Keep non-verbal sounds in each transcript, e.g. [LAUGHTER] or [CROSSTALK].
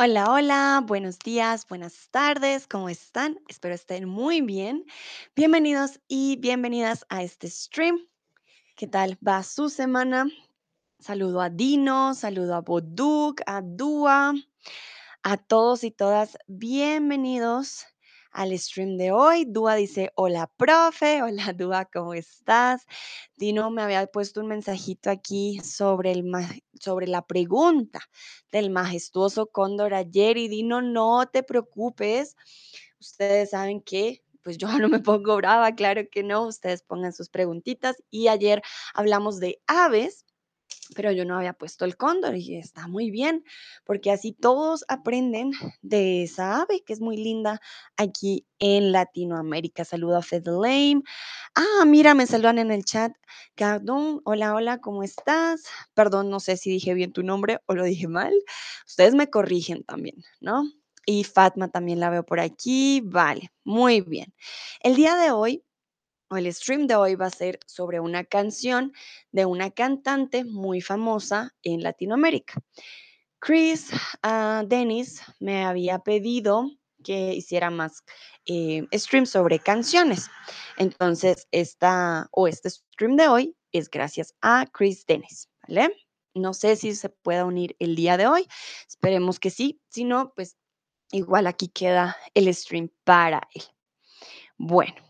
Hola, hola, buenos días, buenas tardes, ¿cómo están? Espero estén muy bien. Bienvenidos y bienvenidas a este stream. ¿Qué tal va su semana? Saludo a Dino, saludo a Boduk, a Dua, a todos y todas. Bienvenidos al stream de hoy. Dua dice, hola, profe. [LAUGHS] Hola, Dua, ¿cómo estás? Dino me había puesto un mensajito aquí sobre, el, sobre la pregunta del majestuoso cóndor ayer y Dino, no te preocupes. Ustedes saben que... Pues yo [LAUGHS] no me pongo brava, claro que no. Ustedes pongan sus preguntitas. Y ayer hablamos de aves pero yo no había puesto el cóndor y está muy bien, porque así todos aprenden de esa ave que es muy linda aquí en Latinoamérica. Saludo a Fed. Ah, mira, me saludan en el chat. Gardón, hola, hola, ¿cómo estás? Perdón, no sé si dije bien tu nombre o lo dije mal. Ustedes me corrigen también, ¿no? Y Fatma también la veo por aquí. Vale, muy bien. El día de hoy el stream de hoy va a ser sobre una canción de una cantante muy famosa en Latinoamérica. Chris ah, Dennis me había pedido que hiciera más eh, streams sobre canciones. Entonces, esta o este stream de hoy es gracias a Chris Dennis. No sé si se pueda unir el día de hoy. Esperemos que sí. Si no, pues igual aquí queda el stream para él. Bueno.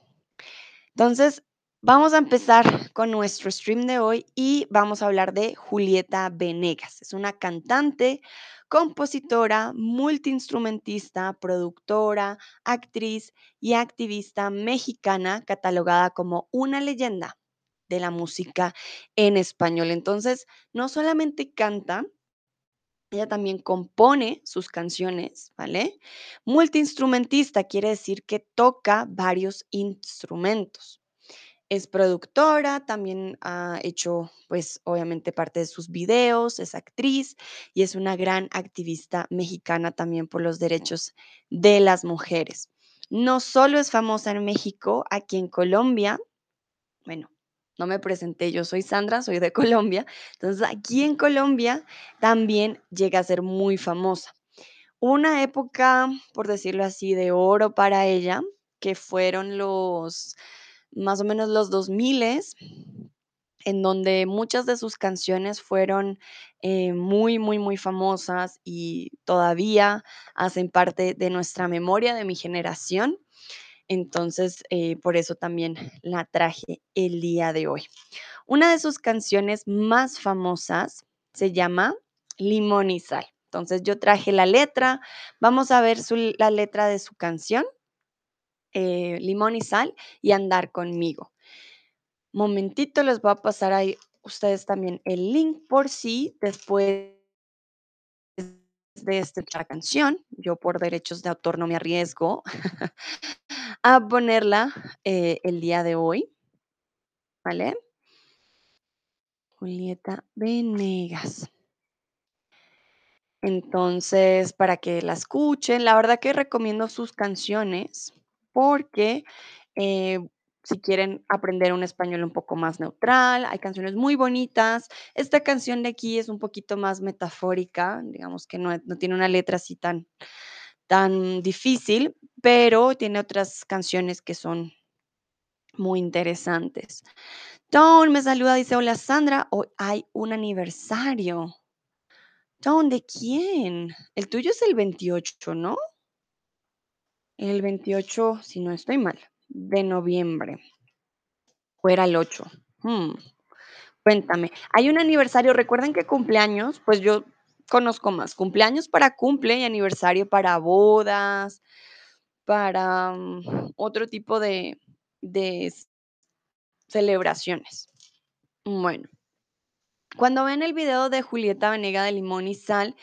Entonces, vamos a empezar con nuestro stream de hoy y vamos a hablar de Julieta Venegas. Es una cantante, compositora, multiinstrumentista, productora, actriz y activista mexicana catalogada como una leyenda de la música en español. Entonces, no solamente canta, ella también compone sus canciones, ¿vale? Multiinstrumentista quiere decir que toca varios instrumentos. Es productora, también ha hecho, pues, obviamente parte de sus videos, es actriz y es una gran activista mexicana también por los derechos de las mujeres. No solo es famosa en México, aquí en Colombia, bueno, no me presenté, yo soy Sandra, soy de [LAUGHS] Colombia, entonces aquí en Colombia también llega a ser muy famosa. Una época, por decirlo así, de oro para ella, que fueron los más o menos los 2000 en donde muchas de sus canciones fueron eh, muy, muy, muy famosas y todavía hacen parte de nuestra memoria, de mi generación. Entonces, eh, por eso también la traje el día de hoy. Una de sus canciones más famosas se llama Limón y Sal. Entonces, yo traje la letra. Vamos a ver su- la letra de su canción, eh, Limón y Sal, y Andar conmigo. Momentito, les voy a pasar ahí ustedes también el link por si después de esta canción, yo por derechos de autor no me arriesgo [LAUGHS] a ponerla eh, el día de hoy, ¿vale? Julieta Venegas. Entonces, para que la escuchen, la verdad que recomiendo sus canciones porque eh, si quieren aprender un español un poco más neutral, hay canciones muy bonitas. Esta canción de aquí es un poquito más metafórica, digamos que no, no tiene una letra así tan, tan difícil, pero tiene otras canciones que son muy interesantes. Don me saluda, dice, hola Sandra, hoy hay un aniversario. Don, ¿de quién? El tuyo es el 28, ¿no? El 28, si no estoy mal, de noviembre. ¿O era el 8? Hmm, cuéntame. Hay un aniversario, recuerden que cumpleaños, pues yo conozco más. Cumpleaños para cumple y aniversario para bodas, para mm, otro tipo de, de celebraciones. Bueno, cuando ven el video de Julieta Venega de Limón y Sal,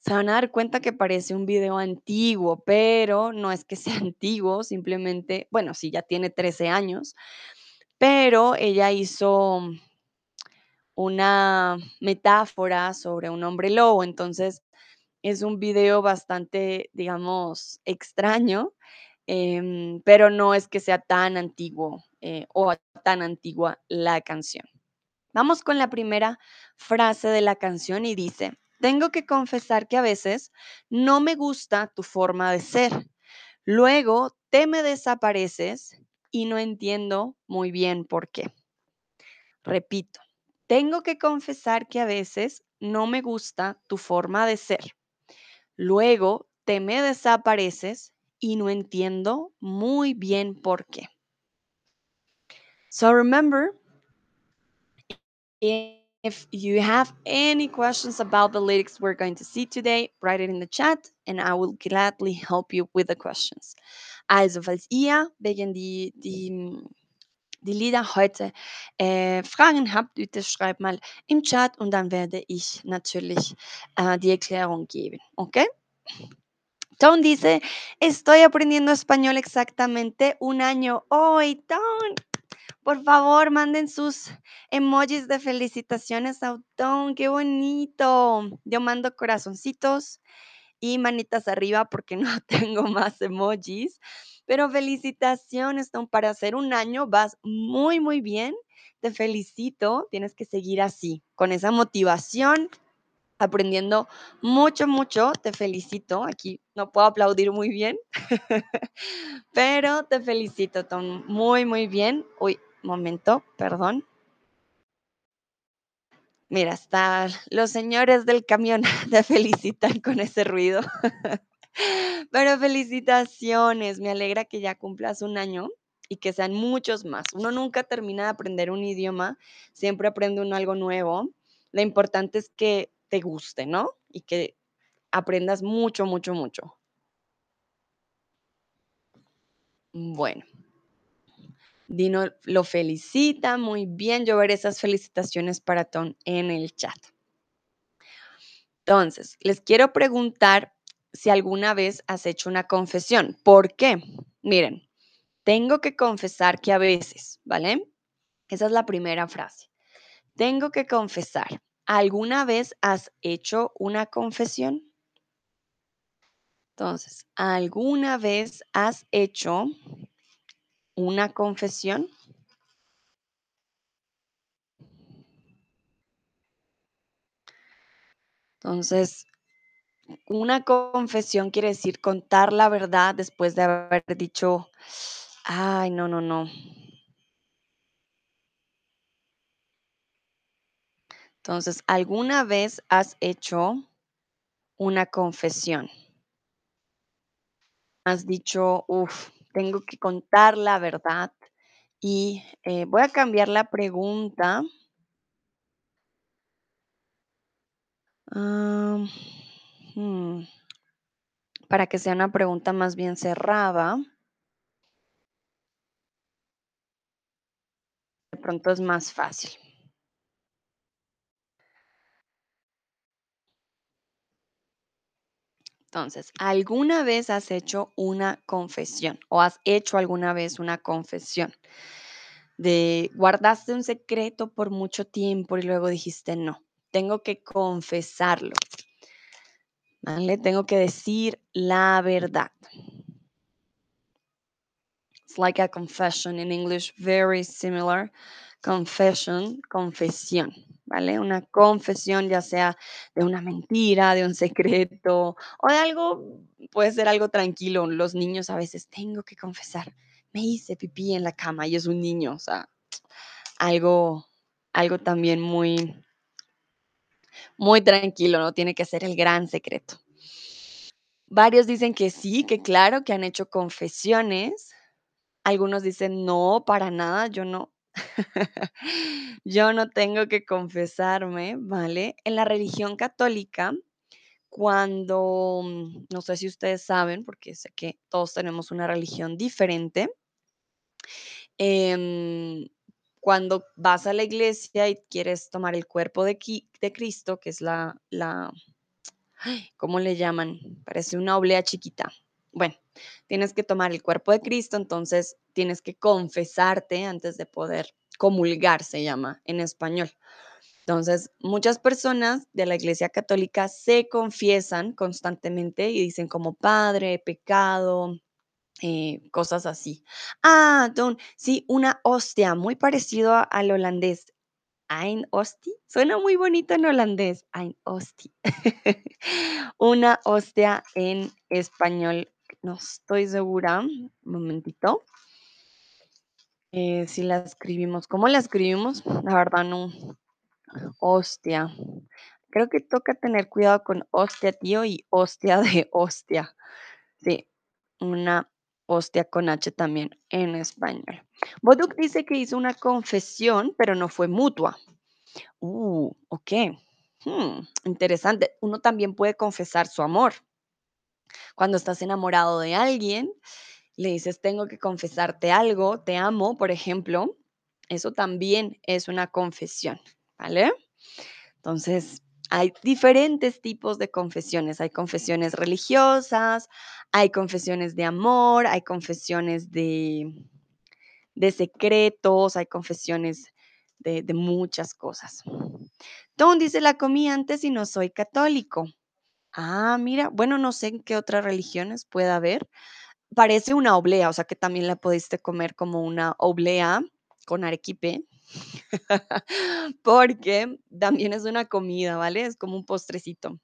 se van a dar cuenta que parece un video antiguo, pero no es que sea [LAUGHS] antiguo, simplemente, bueno, sí, ya tiene 13 años, pero ella hizo una metáfora sobre un hombre lobo, entonces es un video bastante, digamos, extraño, em, pero no es que sea tan antiguo eh, o tan antigua la canción. Vamos con la primera frase de la canción y dice, Tengo que confesar que a veces no me gusta tu forma de ser. Luego te me desapareces y no entiendo muy bien por qué. Repito, tengo que confesar que a veces no me gusta tu forma de ser. Luego te me desapareces y no entiendo muy bien por qué. So remember, if you have any questions about the lyrics we're going to see today, write it in the chat and I will gladly help you with the questions. Also, falls ihr wegen die, die, die Lieder heute äh, Fragen habt, bitte schreibt mal im Chat und dann werde ich natürlich äh, die Erklärung geben. ¿Ok? Tom dice, estoy aprendiendo español exactamente un año hoy. Tom, por favor, manden sus emojis de felicitaciones a Tom. Qué bonito. Yo mando corazoncitos y manitas arriba porque no [LAUGHS] tengo más emojis. Pero felicitaciones, Tom. Para hacer un año vas muy, muy bien. Te felicito. Tienes que seguir así, con esa motivación aprendiendo mucho, mucho. Te felicito. Aquí no puedo aplaudir muy bien, [LAUGHS] pero te felicito, Tom. Muy, muy bien. Uy, momento, perdón. Mira, hasta los señores del camión [LAUGHS] te felicitan con ese ruido. Pero felicitaciones, me alegra que ya cumplas un año y que sean muchos más. Uno nunca termina de aprender un idioma, siempre aprende uno algo nuevo. Lo importante es que te guste, ¿no? Y que aprendas mucho, mucho, mucho. Bueno. Dino lo felicita, muy bien. Yo veré esas felicitaciones para Tom en el chat. Entonces, les quiero preguntar si alguna vez has hecho una confesión. ¿Por qué? Miren, tengo que confesar que a veces, ¿vale? Esa es la primera frase. Tengo que confesar. ¿Alguna vez has hecho una confesión? Entonces, ¿alguna vez has hecho una confesión? Entonces, una confesión quiere decir contar la verdad después de haber dicho, ay, no, no, no. Entonces, ¿alguna vez has hecho una confesión? Has dicho, uff, tengo que contar la verdad y eh, voy a cambiar la pregunta. Hmm, para que sea una pregunta más bien cerrada. De pronto es más fácil. Entonces, ¿alguna vez has hecho una confesión o has hecho alguna vez una confesión? De guardaste un secreto por mucho tiempo y luego dijiste, no, tengo que confesarlo. ¿Vale? Tengo que decir la verdad. It's like a confession in English, very similar. Confession, confesión, ¿vale? Una confesión ya sea de una mentira, de un secreto o de algo, puede ser algo tranquilo. Los niños a veces tengo que confesar, me hice pipí en la cama y es un niño, o sea, algo, algo también muy, muy tranquilo, no tiene que ser el gran secreto. Varios dicen que sí, que claro, que han hecho confesiones. Algunos dicen, no, para nada, yo no. [LAUGHS] yo no tengo que confesarme, ¿vale? En la religión católica, cuando, mm, no sé si ustedes saben, porque sé que todos tenemos una religión diferente, em, cuando vas a la iglesia y quieres tomar el cuerpo de, Cristo, que es la, ¿cómo le llaman? Parece una oblea chiquita. Bueno, tienes que tomar el cuerpo de Cristo, entonces tienes que confesarte antes de poder comulgar, se llama en español. Entonces, muchas personas de la Iglesia Católica se confiesan constantemente y dicen como padre, pecado, eh, cosas así. Ah, don, sí, una hostia, muy parecido al holandés. Ein Ostie. Suena muy bonito en holandés. Ein Ostie. [LAUGHS] Una hostia en español. No estoy segura. Un momentito. Eh, si la escribimos. ¿Cómo la escribimos? La verdad no. Hostia. Creo que toca tener cuidado con hostia, tío, y hostia de hostia. Sí, una hostia con H también en español. Boduk dice que hizo una confesión, pero no fue mutua. Uh, ok. Hmm, interesante. Uno también puede confesar su amor. Cuando estás enamorado de alguien, le dices, tengo que confesarte algo, te amo, por ejemplo. Eso también es una confesión, ¿vale? Entonces, hay diferentes tipos de confesiones. Hay confesiones religiosas, hay confesiones de amor, hay confesiones de, de secretos, hay confesiones de, de muchas cosas. Tom dice, la comí antes y no soy católico. Ah, mira, bueno, no sé en qué otras religiones pueda haber. Parece una oblea, o sea que también la pudiste comer como una oblea con arequipe, [LAUGHS] porque también es una comida, ¿vale? Es como un postrecito.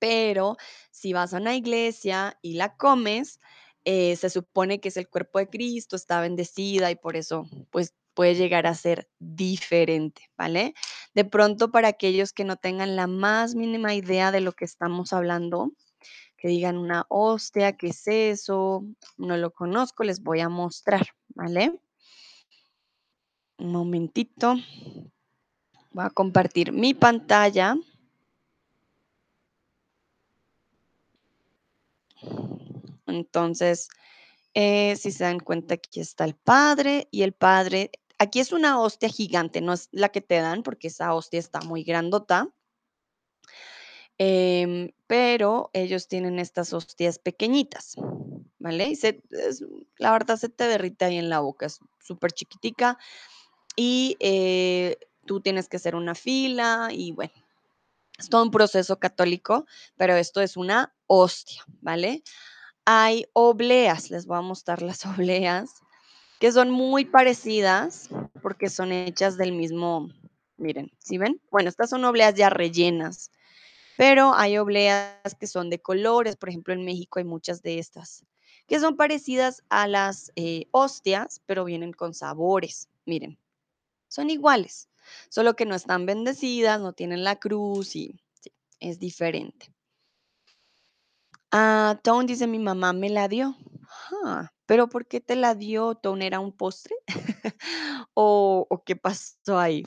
Pero si vas a una iglesia y la comes, eh, se supone que es el cuerpo de Cristo, está bendecida y por eso, pues puede llegar a ser diferente, ¿vale? De pronto, para aquellos que no tengan la más mínima idea de lo que estamos hablando, que digan una hostia, ¿qué es eso? No lo conozco, les voy a mostrar, ¿vale? Un momentito. Voy a compartir mi pantalla. Entonces, eh, si se dan cuenta, aquí está el padre y el padre. Aquí es una hostia gigante, no es la que te dan porque esa hostia está muy grandota. Em, pero ellos tienen estas hostias pequeñitas, ¿vale? Y es- la verdad se te derrite ahí en la boca, es súper chiquitica y eh, tú tienes que hacer una fila y bueno, es todo un proceso católico, pero esto es una hostia, ¿vale? Hay obleas, les voy a mostrar las [LAUGHS] obleas, que son muy parecidas porque son hechas del mismo, miren, ¿sí ven? Bueno, estas son obleas ya rellenas, pero hay obleas que son de colores, por ejemplo, en México hay muchas de estas, que son parecidas a las eh, hostias, pero vienen con sabores, miren, son iguales, solo que no están bendecidas, no tienen la cruz y es diferente. Ah, Tone dice, mi mamá me la dio. Ah, pero ¿por qué te la dio? ¿Tone era un postre? [LAUGHS] ¿O, o qué pasó ahí?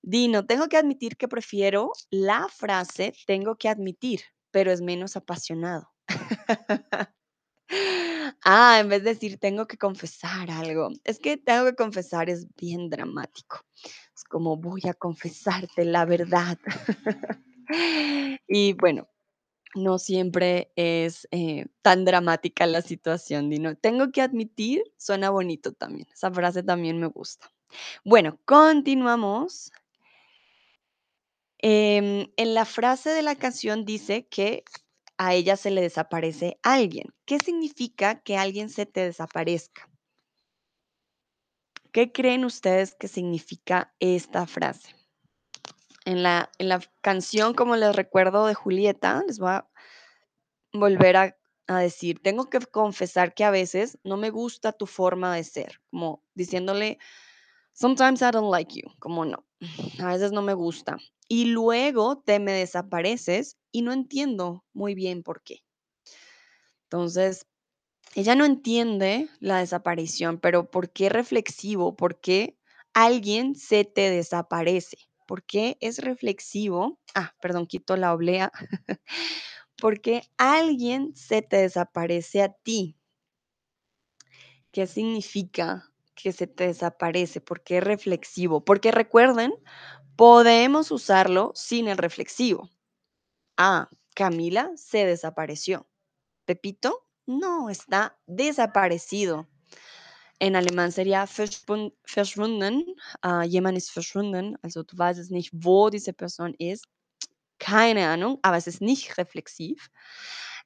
Dino, tengo que admitir que prefiero la frase tengo que admitir, pero es menos apasionado. [LAUGHS] Ah, en vez de decir tengo que confesar algo. Es que tengo que confesar es bien dramático. Es como voy a confesarte la verdad. [LAUGHS] Y bueno, no siempre es eh, tan dramática la situación, Dino. Tengo que admitir, suena bonito también. Esa frase también me gusta. Bueno, continuamos. Em, en la frase de la canción dice que a ella se le desaparece alguien. ¿Qué significa que alguien se te desaparezca? ¿Qué creen ustedes que significa esta frase? En la, en la canción, como les recuerdo de Julieta, les voy a volver a, a decir, tengo que confesar que a veces no me gusta tu forma de ser, como diciéndole, sometimes I don't like you, como no, a veces no me gusta. Y luego te me desapareces y no entiendo muy bien por qué. Entonces, ella no entiende la desaparición, pero ¿por qué reflexivo? ¿Por qué alguien se te desaparece? ¿Por qué es reflexivo? Ah, perdón, quito la oblea. [LAUGHS] ¿Por qué alguien se te desaparece a ti? ¿Qué significa que se te desaparece? ¿Por qué es reflexivo? Porque recuerden, podemos usarlo sin el reflexivo. Ah, Camila se desapareció. Pepito no, está desaparecido. En alemán sería verschwun- verschwunden. Ah, jemand ist verschwunden. Also du weißt es nicht, wo diese Person ist. Keine Ahnung, aber es ist nicht reflexiv.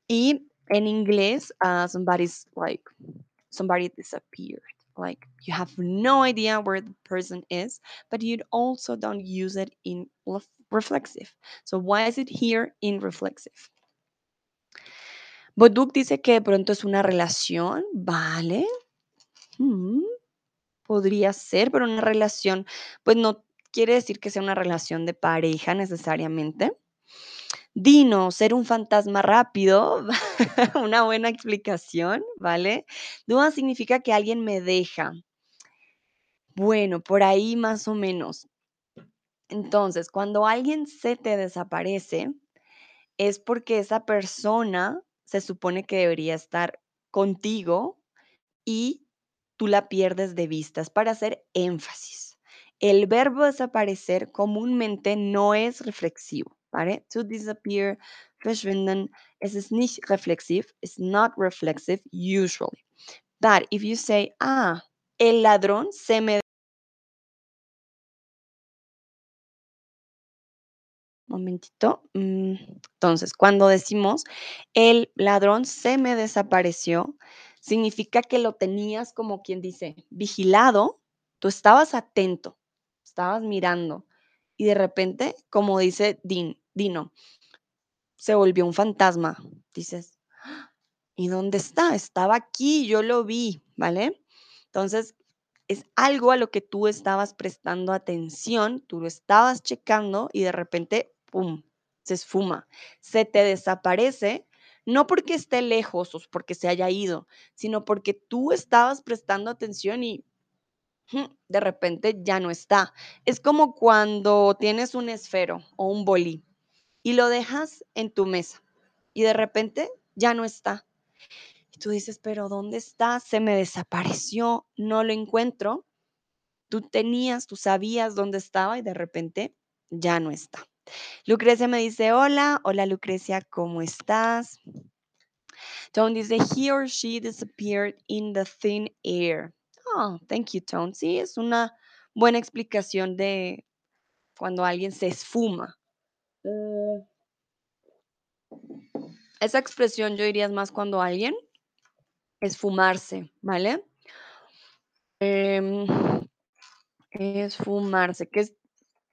Y en inglés, ah, somebody's like, somebody disappeared. like you have no idea where the person is, but you also don't use it in ref- reflexive. So why is it here in reflexive? Boduk dice que pronto es una relación, ¿vale? Podría ser, pero una relación, pues no quiere decir que sea una relación de pareja necesariamente. Dino, ser un fantasma rápido, [LAUGHS] una buena explicación, ¿vale? Duda significa que alguien me deja. Bueno, por ahí más o menos. Entonces, cuando alguien se te desaparece, es porque esa persona se supone que debería estar contigo y tú la pierdes de vista. Es para hacer énfasis. El verbo desaparecer comúnmente no es reflexivo, ¿vale? To disappear, verschwinden, es ist nicht reflexive, it's not reflexive usually. But if you say, ah, el ladrón se me Momentito. mm, Entonces, cuando decimos el ladrón se me desapareció, significa que lo tenías como quien dice, vigilado, tú estabas atento, estabas mirando y de repente, como dice Din, Dino, se volvió un fantasma. Dices, ¿y dónde está? Estaba aquí, yo lo vi, ¿vale? Entonces, es algo a lo que tú estabas prestando atención, tú lo estabas checando y de repente, ¡pum!, se esfuma, se te desaparece, no porque esté lejos o porque se haya ido, sino porque tú estabas prestando atención y de repente ya no está. Es como cuando tienes un esfero o un bolí y lo dejas en tu mesa y de repente ya no está. Y tú dices, pero ¿dónde está? Se me desapareció, no lo encuentro. Tú tenías, tú sabías dónde estaba y de repente ya no está. Lucrecia me dice, hola, hola Lucrecia, ¿cómo estás? Tone dice, he or she disappeared in the thin air. Oh, thank you, Tone. Sí, es una buena explicación de cuando alguien se esfuma. Mm, Esa expresión yo diría es más cuando alguien esfumarse, ¿vale? Em, esfumarse, que es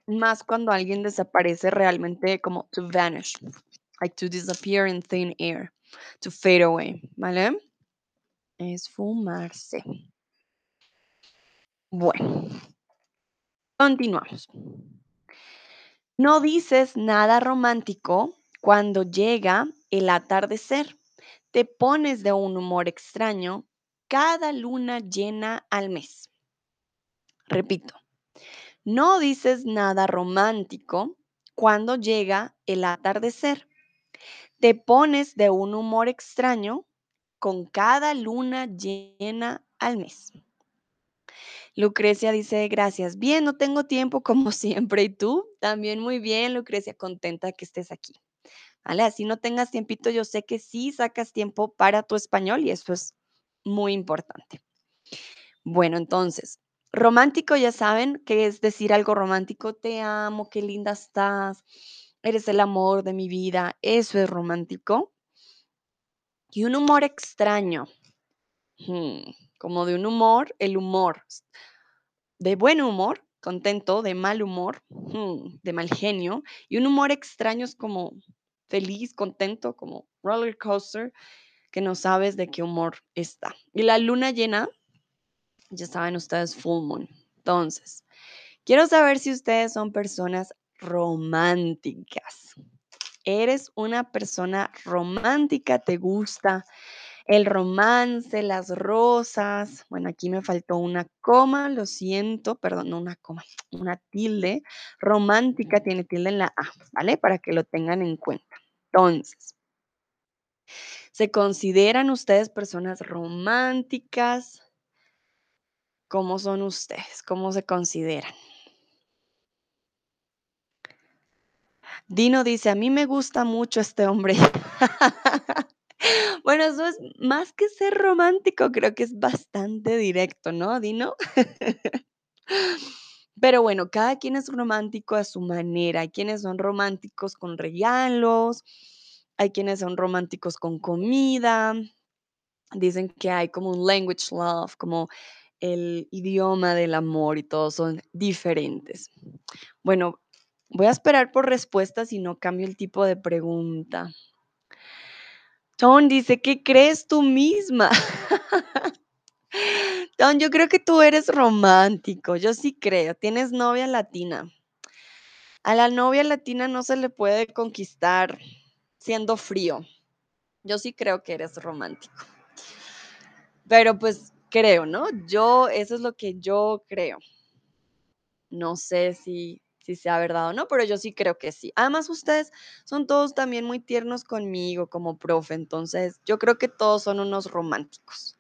más cuando alguien desaparece realmente como to vanish, like to disappear in thin air, to fade away, ¿vale? Esfumarse. Bueno, continuamos. No dices nada romántico cuando llega el atardecer. Te pones de un humor extraño cada luna llena al mes. Repito, no dices nada romántico cuando llega el atardecer. Te pones de un humor extraño con cada luna llena al mes. Lucrecia dice, gracias. Bien, no tengo tiempo como [LAUGHS] siempre. ¿Y tú? También muy bien, Lucrecia, contenta que estés aquí. ¿Vale? Así no tengas tiempito, yo sé que sí sacas tiempo para tu español y eso es muy importante. Bueno, entonces, romántico ya saben que es decir algo romántico, te amo, qué linda estás, eres el amor de mi vida, eso es romántico. Y un humor extraño, como de un humor, el humor, de buen humor, contento, de mal humor, de mal genio, y un humor extraño es como feliz, contento, como roller coaster, que no sabes de qué humor está. Y la luna llena, ya saben ustedes, full moon. Entonces, quiero saber si ustedes son personas románticas. ¿Eres una persona romántica? ¿Te gusta el romance, las rosas? Bueno, aquí me faltó una coma, lo siento, perdón, no una coma, una tilde. Romántica tiene tilde en la A, ¿vale? Para que lo tengan en cuenta. Entonces, ¿se consideran ustedes personas románticas? ¿Cómo son ustedes? ¿Cómo se consideran? Dino dice, a mí me gusta mucho este hombre. [LAUGHS] Bueno, eso es más que ser romántico, creo que es bastante directo, ¿no, Dino? [LAUGHS] Pero bueno, cada quien es romántico a su manera. Hay quienes son románticos con regalos, hay quienes son románticos con comida. Dicen que hay como un language love, como el idioma del amor y todos son diferentes. Bueno, voy a esperar por respuestas y no cambio el tipo de pregunta. Ton dice, ¿qué crees tú misma? [LAUGHS] Ton, yo creo que tú eres romántico, yo sí creo, tienes novia latina. A la novia latina no se le puede conquistar siendo frío. Yo sí creo que eres romántico. Pero pues creo, ¿no? Yo, eso es lo que yo creo. No sé si, si sea verdad o no, pero yo sí creo que sí. Además, ustedes son todos también muy tiernos conmigo como profe, entonces yo creo que todos son unos románticos.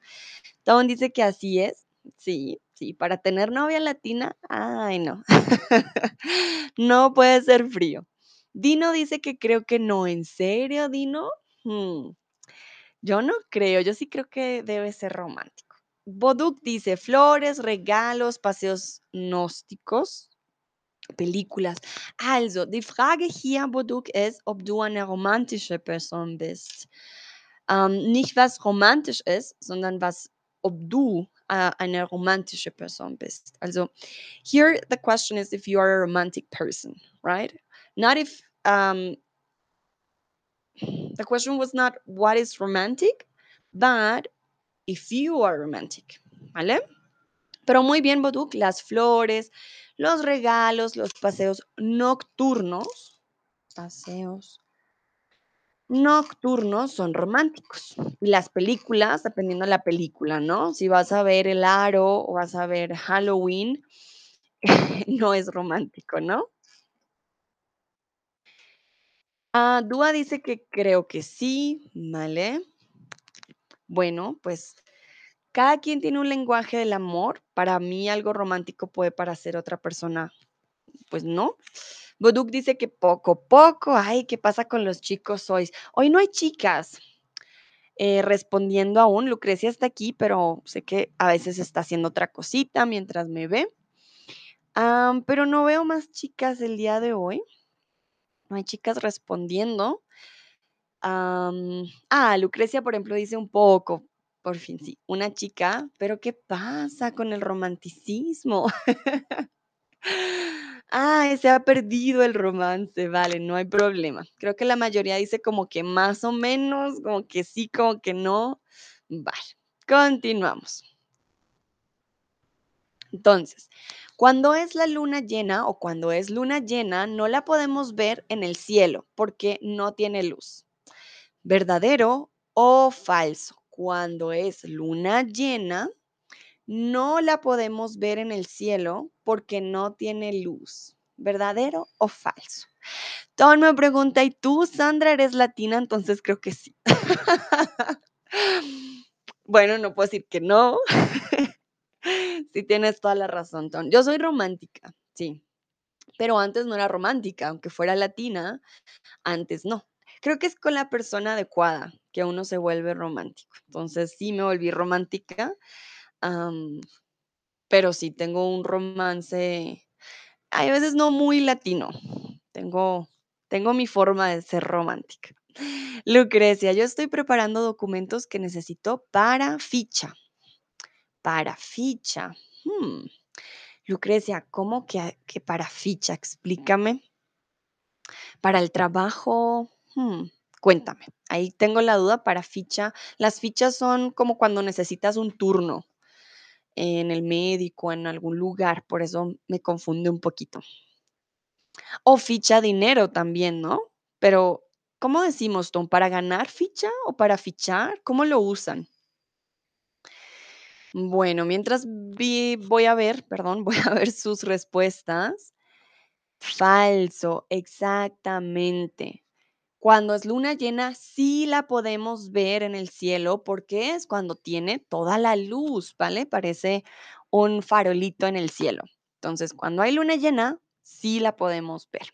Tom dice que así es. Sí, sí, para tener novia latina, ay no. [LAUGHS] no puede ser frío. Dino dice que creo que no. ¿En serio, Dino? Hmm, Yo no creo, yo sí creo que debe ser romántico. Boduk dice flores, regalos, paseos gnósticos, películas. Also, die Frage hier, Boduk, ist, ob du eine romantische Person bist. Ähm, nicht was romantisch ist, sondern was, ob du äh, eine romantische Person bist. Also, here the question is if you are a romantic person, right? Not if um, the question was not what is romantic, but if you are romantic, ¿vale? Pero muy bien, Boduk, las flores, los regalos, los paseos nocturnos, paseos nocturnos son románticos. Y las películas, dependiendo de la película, ¿no? Si vas a ver El Aro o vas a ver Halloween, [LAUGHS] no es romántico, ¿no? Ah, Dúa dice que creo que sí, ¿vale? Bueno, pues cada quien tiene un lenguaje del amor. Para mí algo romántico puede parecer otra persona, pues no. Boduk dice que poco, poco. Ay, ¿qué pasa con los chicos hoy? Hoy no hay chicas. Eh, respondiendo aún, Lucrecia está aquí, pero sé que a veces está haciendo otra cosita mientras me ve. Pero no veo más chicas el día de hoy. No hay chicas respondiendo. Ah, Lucrecia, por ejemplo, dice un poco. Por fin, sí, una chica, pero ¿qué pasa con el romanticismo? [LAUGHS] Ay, se ha perdido el romance, vale, no hay problema. Creo que la mayoría dice como que más o menos, como que sí, como que no. Vale, continuamos. Entonces, cuando es la luna llena o cuando es luna llena, no la podemos ver en el cielo porque no tiene luz. ¿Verdadero o falso? Cuando es luna llena, no la podemos ver en el cielo porque no tiene luz. ¿Verdadero o falso? Tom me pregunta, ¿y tú, Sandra, eres latina? Entonces creo que sí. [LAUGHS] bueno, no puedo decir que no. [LAUGHS] sí, tienes toda la razón, Tom. Yo soy romántica, sí. Pero antes no era romántica, aunque fuera latina, antes no. Creo que es con la persona adecuada que uno se vuelve romántico. Entonces sí me volví romántica, pero sí tengo un romance, hay veces no muy latino. Tengo, tengo mi forma de ser romántica. Lucrecia, yo estoy preparando documentos que necesito para ficha. Para ficha. Hmm. Lucrecia, ¿cómo que, que para ficha? Explícame. Para el trabajo, hmm, cuéntame. Ahí tengo la duda para ficha. Las fichas son como cuando necesitas un turno en el médico, en algún lugar, por eso me confunde un poquito. O ficha dinero también, ¿no? Pero, ¿cómo decimos, Tom? ¿Para ganar ficha o para fichar? ¿Cómo lo usan? Bueno, mientras voy a ver, perdón, [LAUGHS] voy a ver sus respuestas. Falso, exactamente. Cuando es luna llena, sí la podemos ver en el cielo porque es cuando tiene toda la luz, ¿vale? Parece un farolito en el cielo. Entonces, cuando hay luna llena, sí la podemos ver.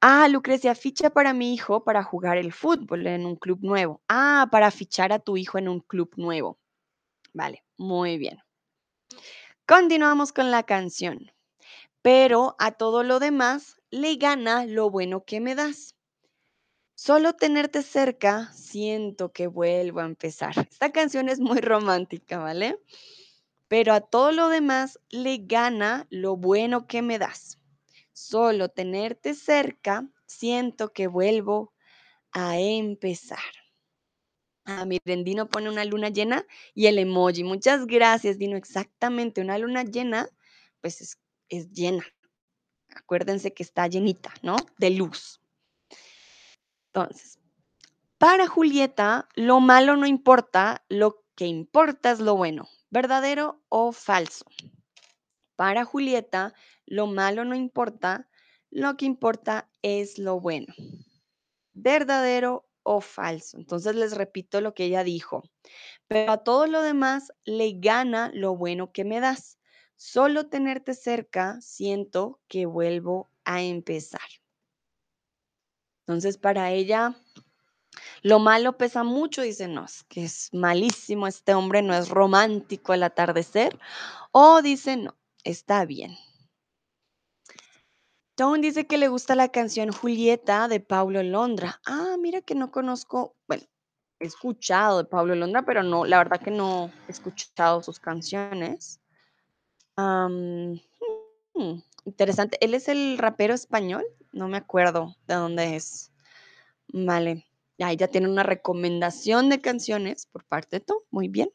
Ah, Lucrecia, ficha para mi hijo para jugar el fútbol en un club nuevo. Ah, para fichar a tu hijo en un club nuevo. Vale, muy bien. Continuamos con la canción. Pero a todo lo demás le gana lo bueno que me das. Solo tenerte cerca, siento que vuelvo a empezar. Esta canción es muy romántica, ¿vale? pero a todo lo demás le gana lo bueno que me das. Solo tenerte cerca, siento que vuelvo a empezar. Ah, miren, Dino pone una luna llena y el emoji. Muchas gracias, Dino. Exactamente, una luna llena, pues es, es llena. Acuérdense que está llenita, ¿no? De luz. Entonces, para Julieta, lo malo no importa, lo que importa es lo bueno, verdadero o falso. Para Julieta, lo malo no importa, lo que importa es lo bueno, verdadero o falso. Entonces les repito lo que ella dijo. Pero a todo lo demás le gana lo bueno que me das. Solo tenerte cerca siento que vuelvo a empezar. Entonces para ella lo malo pesa mucho, dice, no, es que es malísimo este hombre, no es romántico al atardecer. O dice, no, está bien. Tone dice que le gusta la canción Julieta de Paulo Londra. Ah, mira que no conozco, bueno, he escuchado de Pablo Londra, pero no, la verdad que no he escuchado sus canciones. Hmm, interesante. ¿Él es el rapero español? No me acuerdo de dónde es. Vale. Ahí ya tiene una recomendación de canciones por parte de tú. Muy bien.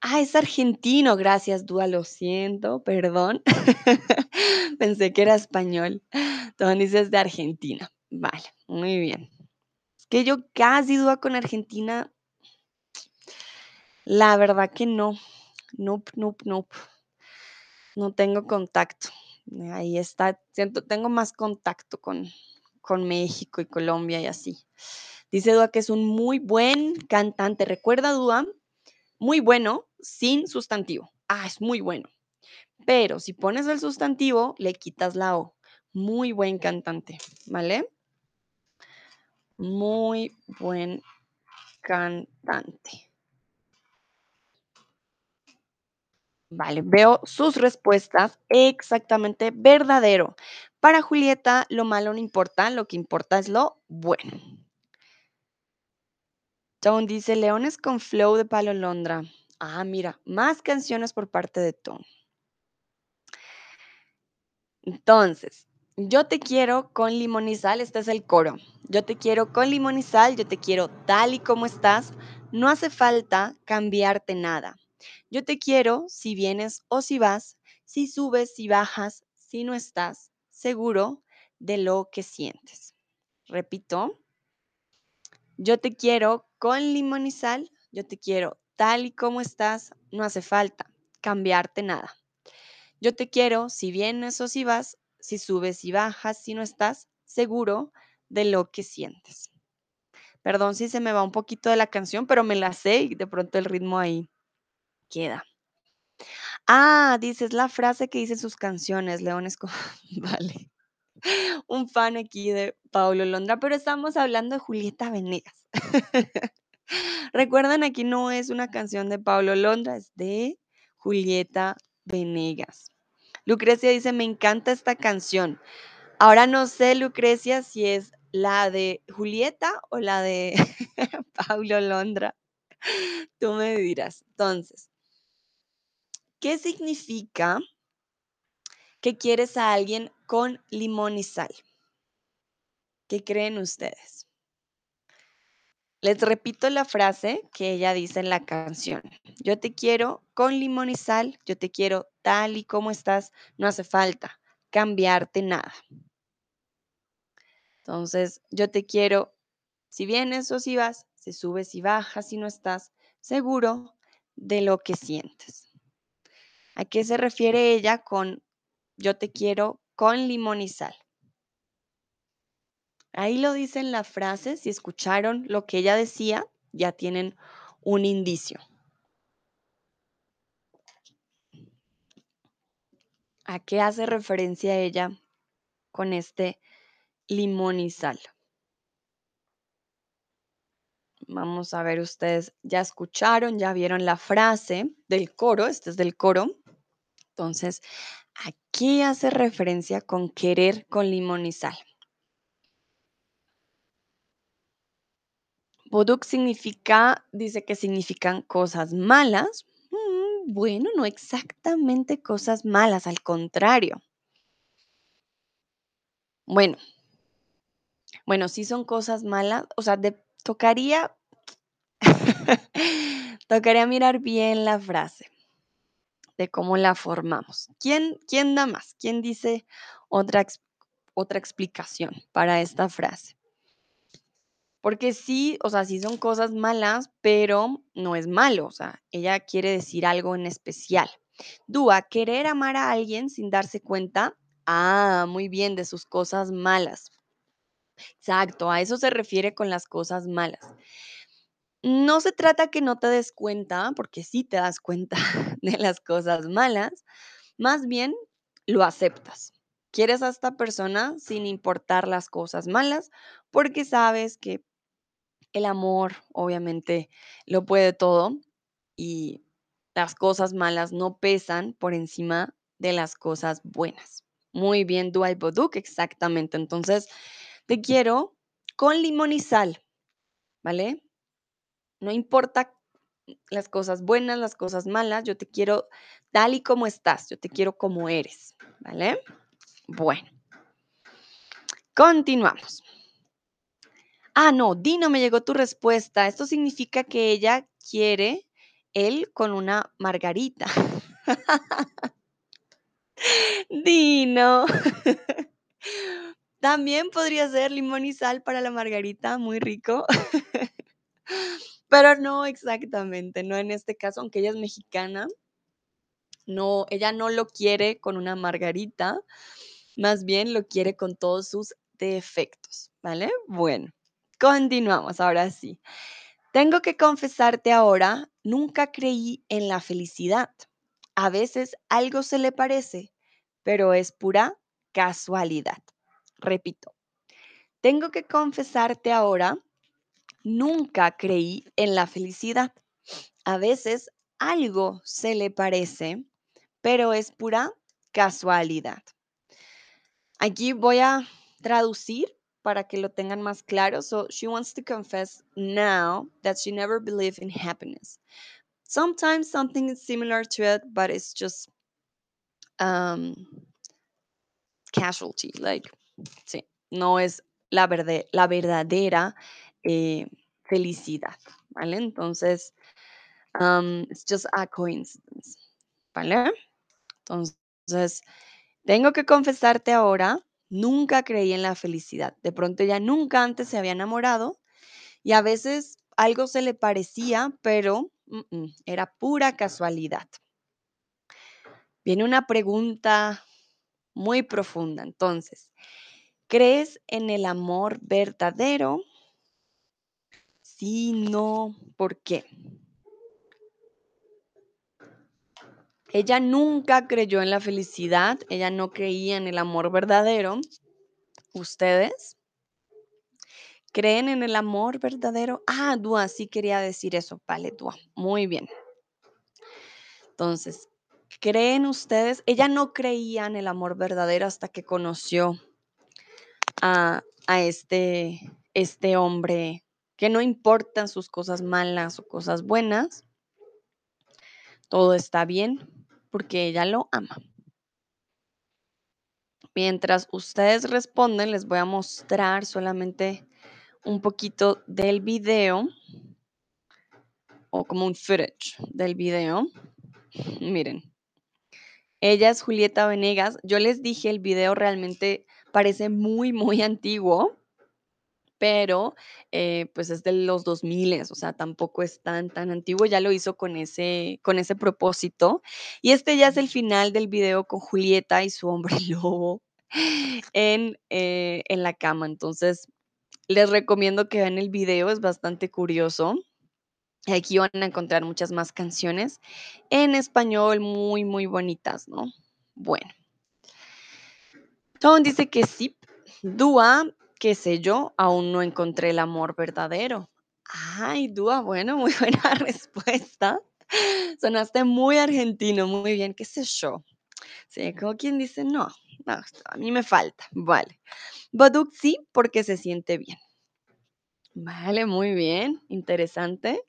Ah, es argentino. Gracias, Dúa. Lo siento, perdón. [LAUGHS] Pensé que era español. Entonces dices de Argentina. Vale, muy bien. Es que yo casi Dúa con Argentina. La verdad que no. Nope, nope, nope. No tengo contacto. Ahí está. Siento, tengo más contacto con, con México y Colombia y así. Dice Dúa que es un muy buen cantante. ¿Recuerda, Dúa? Muy bueno sin sustantivo. Ah, es muy bueno. Pero si pones el sustantivo, le quitas la O. Muy buen cantante, ¿vale? Muy buen cantante. Vale, veo sus respuestas exactamente verdadero. Para Julieta, lo malo no importa, lo que importa es lo bueno. Tone dice, Leones con Flow de Palo Londra. Ah, mira, más canciones por parte de Tone. Entonces, yo te quiero con limón y sal, este es el coro. Yo te quiero con limón y sal, yo te quiero tal y como estás. No hace falta cambiarte nada. Yo te quiero si vienes o si vas, si subes, si bajas, si no estás seguro de lo que sientes. Repito, yo te quiero con limón y sal, yo te quiero tal y como estás, no hace falta cambiarte nada. Yo te quiero si vienes o si vas, si subes y bajas, si no estás seguro de lo que sientes. Perdón si se me va un poquito de la canción, pero me la sé y de pronto el ritmo ahí queda. Ah, dices la frase que dice sus canciones, Leones. con- [LAUGHS] Vale. Un fan aquí de Paulo Londra, pero estamos hablando de Julieta Venegas. [LAUGHS] Recuerdan, aquí no es una canción de Paulo Londra, es de Julieta Venegas. Lucrecia dice, me encanta esta canción. Ahora no sé, Lucrecia, si es la de Julieta o la de [LAUGHS] Paulo Londra. Tú me dirás. Entonces, ¿qué significa que quieres a alguien con limón y sal? ¿Qué creen ustedes? Les repito la frase que ella dice en la canción. Yo te quiero con limón y sal, yo te quiero tal y como estás, no hace falta cambiarte nada. Entonces, yo te quiero si vienes o si vas, si subes y bajas, si no estás seguro de lo que sientes. ¿A qué se refiere ella con yo te quiero con limón y sal? Ahí lo dice en la frase, si escucharon lo que ella decía, ya tienen un indicio. ¿A qué hace referencia ella con este limón y sal? Vamos a ver, ustedes ya escucharon, ya vieron la frase del coro, este es del coro. Entonces, ¿a qué hace referencia con querer con limón y sal? Boduk significa, dice que significan cosas malas. Mm, bueno, no exactamente cosas malas, al contrario. Bueno, bueno, sí son cosas malas, o sea, tocaría, [LAUGHS] tocaría mirar bien la frase de cómo la formamos. ¿Quién, quién da más? ¿Quién dice otra, otra explicación para esta frase? Porque sí, o sea, sí son cosas malas, pero no es malo, o sea, ella quiere decir algo en especial. Dúa, querer amar a alguien sin darse cuenta, ah, muy bien, de sus cosas malas. Exacto, a eso se refiere con las cosas malas. No se trata que no te des cuenta, porque sí te das cuenta [LAUGHS] de las cosas malas, más bien lo aceptas. Quieres a esta persona sin importar las cosas malas, porque sabes que el amor obviamente lo puede todo y las cosas malas no pesan por encima de las cosas buenas. Muy bien, Duay Boduk, exactamente. Entonces, te quiero con limón y sal, ¿vale? No importa las cosas buenas, las cosas malas, yo te quiero tal y como estás, yo te quiero como eres, ¿vale? Bueno, continuamos. Ah, no, Dino, me llegó tu respuesta. Esto significa que ella quiere él con una margarita. [LAUGHS] Dino. [LAUGHS] También podría ser limón y sal para la margarita, muy rico. [LAUGHS] Pero no exactamente, no en este caso, aunque ella es mexicana, no, ella no lo quiere con una margarita, más bien lo quiere con todos sus defectos, ¿vale? Bueno, continuamos, ahora sí. Tengo que confesarte ahora, nunca creí en la felicidad. A veces algo se le parece, pero es pura casualidad. Repito, tengo que confesarte ahora, nunca creí en la felicidad. A veces algo se le parece, pero es pura casualidad. Aquí voy a traducir para que lo tengan más claro. So she wants to confess now that she never believed in happiness. Sometimes something is similar to it, but it's just um, casualty, like, sí, no es la, verde- la verdadera eh, felicidad, ¿vale? Entonces, um, it's just a coincidence, ¿vale? Entonces, tengo que confesarte ahora, nunca creí en la felicidad. De pronto ella nunca antes se había enamorado y a veces algo se le parecía, pero mm, mm, era pura casualidad. Viene una pregunta muy profunda. Entonces, ¿crees en el amor verdadero? Sí, no, ¿por qué? Ella nunca creyó en la felicidad, ella no creía en el amor verdadero. ¿Ustedes creen en el amor verdadero? Ah, Dua, sí quería decir eso. Vale, Dua. Muy bien. Entonces, ¿creen ustedes? Ella no creía en el amor verdadero hasta que conoció a, a este, este hombre que no importan sus cosas malas o cosas buenas, todo está bien porque ella lo ama. Mientras ustedes responden, les voy a mostrar solamente un poquito del video o como un footage del video. [LAUGHS] Miren, ella es Julieta Venegas. Yo les dije, el video realmente parece muy, muy [LAUGHS] antiguo, pero eh, pues es de los 2000, o sea, tampoco es tan, tan antiguo, ya lo hizo con ese, con ese propósito. Y este ya es el final del video con Julieta y su hombre [LAUGHS] lobo en, eh, en la cama. Entonces, les recomiendo que vean el video, es bastante curioso. Aquí van a encontrar muchas más canciones en español muy, muy bonitas, ¿no? Bueno, Tom dice que sí. Dúa, qué sé yo, aún no encontré el amor verdadero. Ay, Dúa, bueno, [LAUGHS] muy buena respuesta. Sonaste muy argentino, muy bien, qué sé yo. Sí, como quien dice, no, a mí me falta, vale. Baduk sí, porque se siente bien. Vale, muy bien, interesante.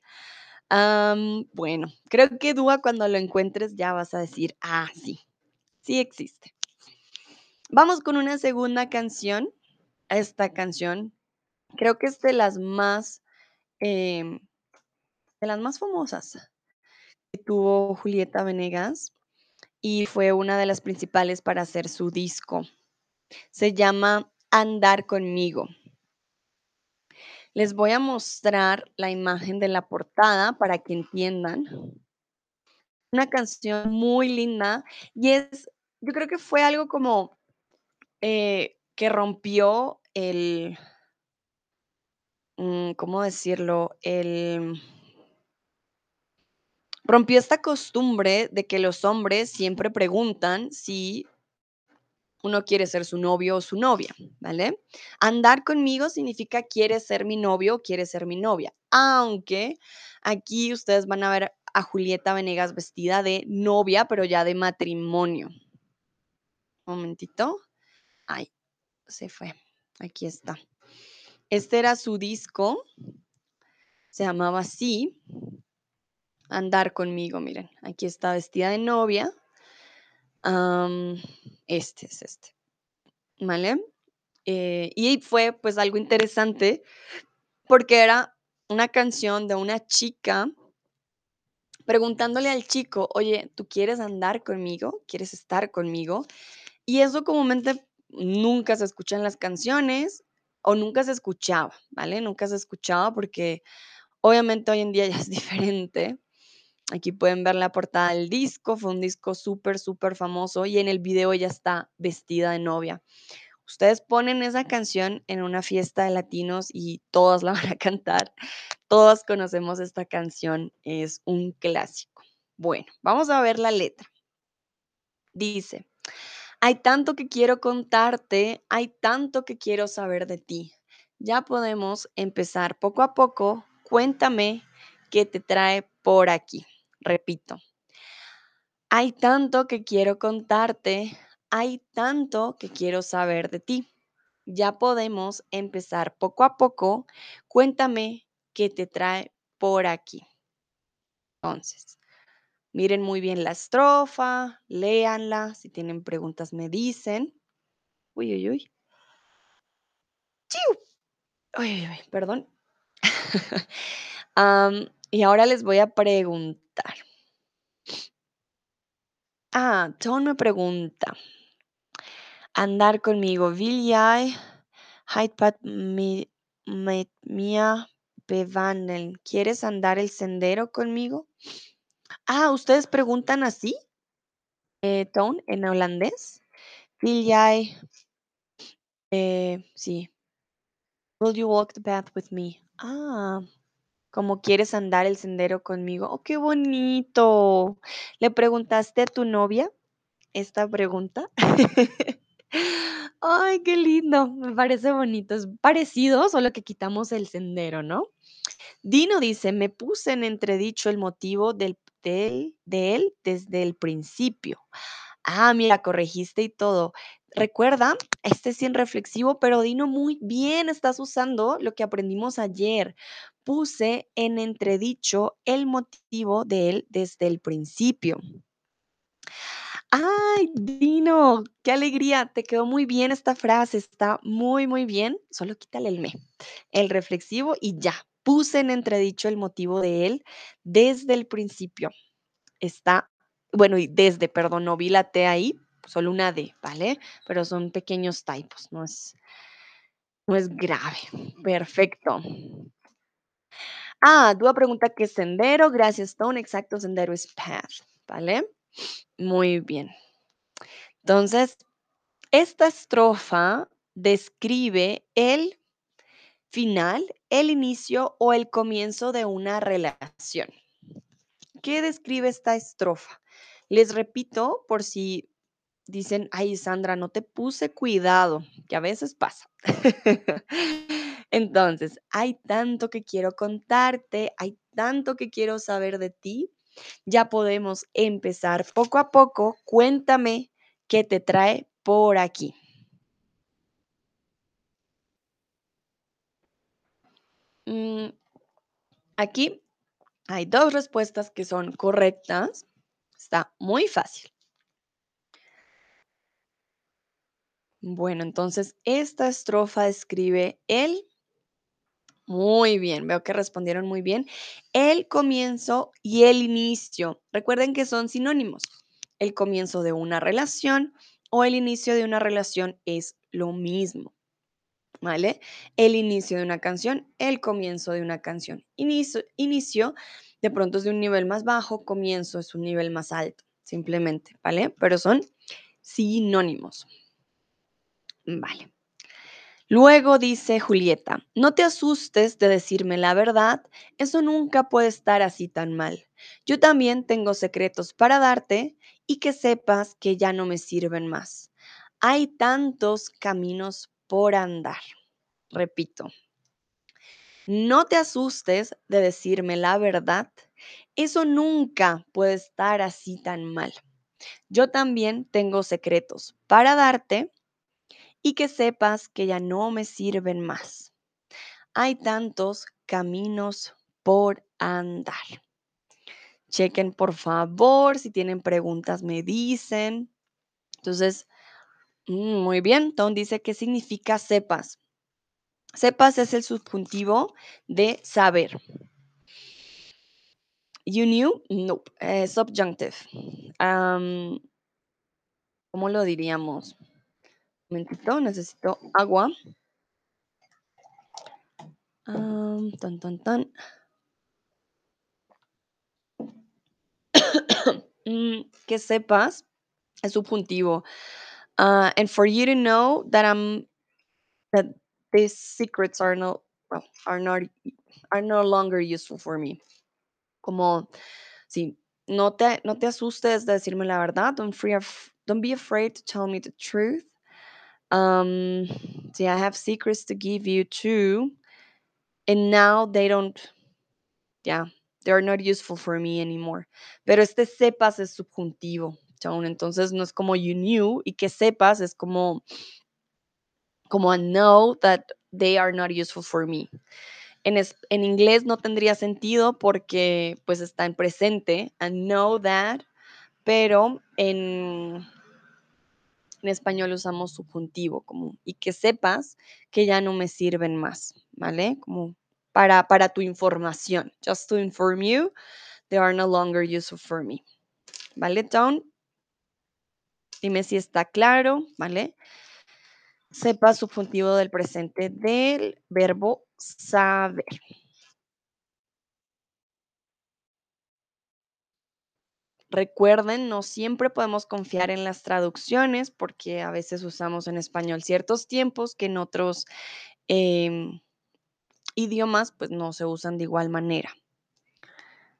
Bueno, creo que Dúa cuando lo encuentres ya vas a decir: "Ah, sí, sí existe". Vamos con una segunda canción. Esta canción creo que es de las más, em, de las más famosas que tuvo Julieta Venegas, y fue una de las principales para hacer su disco. Se llama Andar conmigo. Les voy a mostrar la imagen de la portada para que entiendan. Una canción muy linda y es yo creo que fue algo como, eh, que rompió el mm, ¿cómo decirlo? El rompió esta costumbre de que los hombres siempre preguntan si uno quiere ser su novio o su novia, ¿vale? Andar conmigo significa quieres ser mi novio o quieres ser mi novia, aunque aquí ustedes van a ver a Julieta Venegas vestida de novia, pero ya de matrimonio. Momentito. Ay, se fue. Aquí está. Este era su disco. Se llamaba así. Andar conmigo, miren. Aquí está vestida de novia. Este es este. ¿Vale? Eh, y fue pues algo interesante porque era una canción de una chica preguntándole al chico, oye, ¿tú quieres andar conmigo? ¿Quieres estar conmigo? Y eso comúnmente nunca se escucha en las canciones o nunca se escuchaba, ¿vale? Nunca se escuchaba porque obviamente hoy en día [LAUGHS] ya es diferente. Aquí pueden ver la portada del disco, fue un disco súper, súper famoso y en el video ella está vestida de novia. Ustedes ponen esa canción en una fiesta de latinos y todas la [LAUGHS] van a cantar. Todas conocemos esta canción, es un clásico. Bueno, vamos a ver la letra. Dice, hay tanto que quiero contarte, hay tanto que quiero saber de ti. Ya podemos empezar poco a poco. Cuéntame qué te trae por aquí. Repito, hay tanto que quiero contarte, hay tanto que quiero saber de ti. Ya podemos empezar poco a poco. Cuéntame qué te trae por aquí. Entonces, miren muy bien la estrofa, léanla. Si tienen preguntas, me dicen. Uy, uy, uy. ¡Chiu! Uy, uy, uy, perdón. [LAUGHS] Y ahora les voy a preguntar. Ah, Tone me pregunta. Andar conmigo. Wil jij het pad mi- met mij bewandelen? ¿Quieres andar el sendero conmigo? Ah, ¿ustedes preguntan así? Eh, Tone, en holandés. Wil eh, sí. Will you walk the path with me? Ah, como quieres andar el sendero conmigo. Oh, qué bonito. ¿Le preguntaste a tu novia esta pregunta? [LAUGHS] Ay, qué lindo. Me parece bonito. Es parecido, solo que quitamos el sendero, ¿no? Dino dice, me puse en entredicho el motivo del, de él desde el principio. Ah, mira, corregiste y todo. Recuerda, este es sin reflexivo, pero Dino, muy bien, estás usando lo que aprendimos ayer. Puse en entredicho el motivo de él desde el principio. Ay, Dino, qué alegría. Te quedó muy bien esta frase, está muy, muy bien. Solo quítale el me, el reflexivo y ya. Puse en entredicho el motivo de él desde el principio. Está, bueno, y desde, perdón, no vi la T ahí, solo una D, ¿vale? Pero son pequeños typos, no es, no es grave. Perfecto. Ah, Dúa pregunta qué es sendero. Gracias, Stone. Exacto, sendero es path, ¿vale? Muy bien. Entonces, esta estrofa describe el final, el inicio o el comienzo de una relación. ¿Qué describe esta estrofa? Les repito por si dicen, ay Sandra, no te puse cuidado, que a veces pasa. [LAUGHS] Entonces, hay tanto que quiero contarte, hay tanto que quiero saber de ti. Ya podemos empezar poco a poco. Cuéntame qué te trae por aquí. Mm, aquí hay dos respuestas que son correctas. Está muy fácil. Bueno, entonces esta estrofa describe el muy bien, veo que respondieron muy bien. El comienzo y el inicio. Recuerden que son sinónimos. El comienzo de una relación o el inicio de una relación es lo mismo. ¿Vale? El inicio de una canción, el comienzo de una canción. Inicio, inicio de pronto es de un nivel más bajo, comienzo es un nivel más alto, simplemente, ¿vale? Pero son sinónimos. Vale. Luego dice Julieta, no te asustes de decirme la verdad, eso nunca puede estar así tan mal. Yo también tengo secretos para darte y que sepas que ya no me sirven más. Hay tantos caminos por andar. Repito, no te asustes de decirme la verdad, eso nunca puede estar así tan mal. Yo también tengo secretos para darte y que sepas que ya no me sirven más. Hay tantos caminos por andar. Chequen por favor, si tienen preguntas me dicen. Entonces, mm, muy bien, Tom dice qué significa sepas. Sepas es el subjuntivo de saber. You knew? No, eh, subjunctive. ¿Cómo lo diríamos? Momentito, necesito agua. tan, tan, tan. [COUGHS] Mm, que sepas es subjuntivo. Uh, and for you to know that I'm that these secrets are no well, are not are no longer useful for me. Como sí, no te no te asustes de decirme la verdad. Don't free don't be afraid to tell me the truth. Um, see, I have secrets to give you too, and now they don't. Yeah, they are not useful for me anymore. Pero este sepas es subjuntivo, Entonces no es como you knew y que sepas es como como I know that they are not useful for me. En, en inglés no tendría sentido porque pues está en presente, I know that, pero en, en español usamos subjuntivo como y que sepas que ya no me sirven más, ¿vale? Como para, para tu información, just to inform you, they are no longer useful for me. ¿Vale, Tom? Dime si está claro, ¿vale? Sepa subjuntivo del presente del verbo saber. Recuerden, no siempre podemos confiar en las traducciones porque a veces usamos en español ciertos tiempos que en otros em, idiomas pues no se usan de igual manera.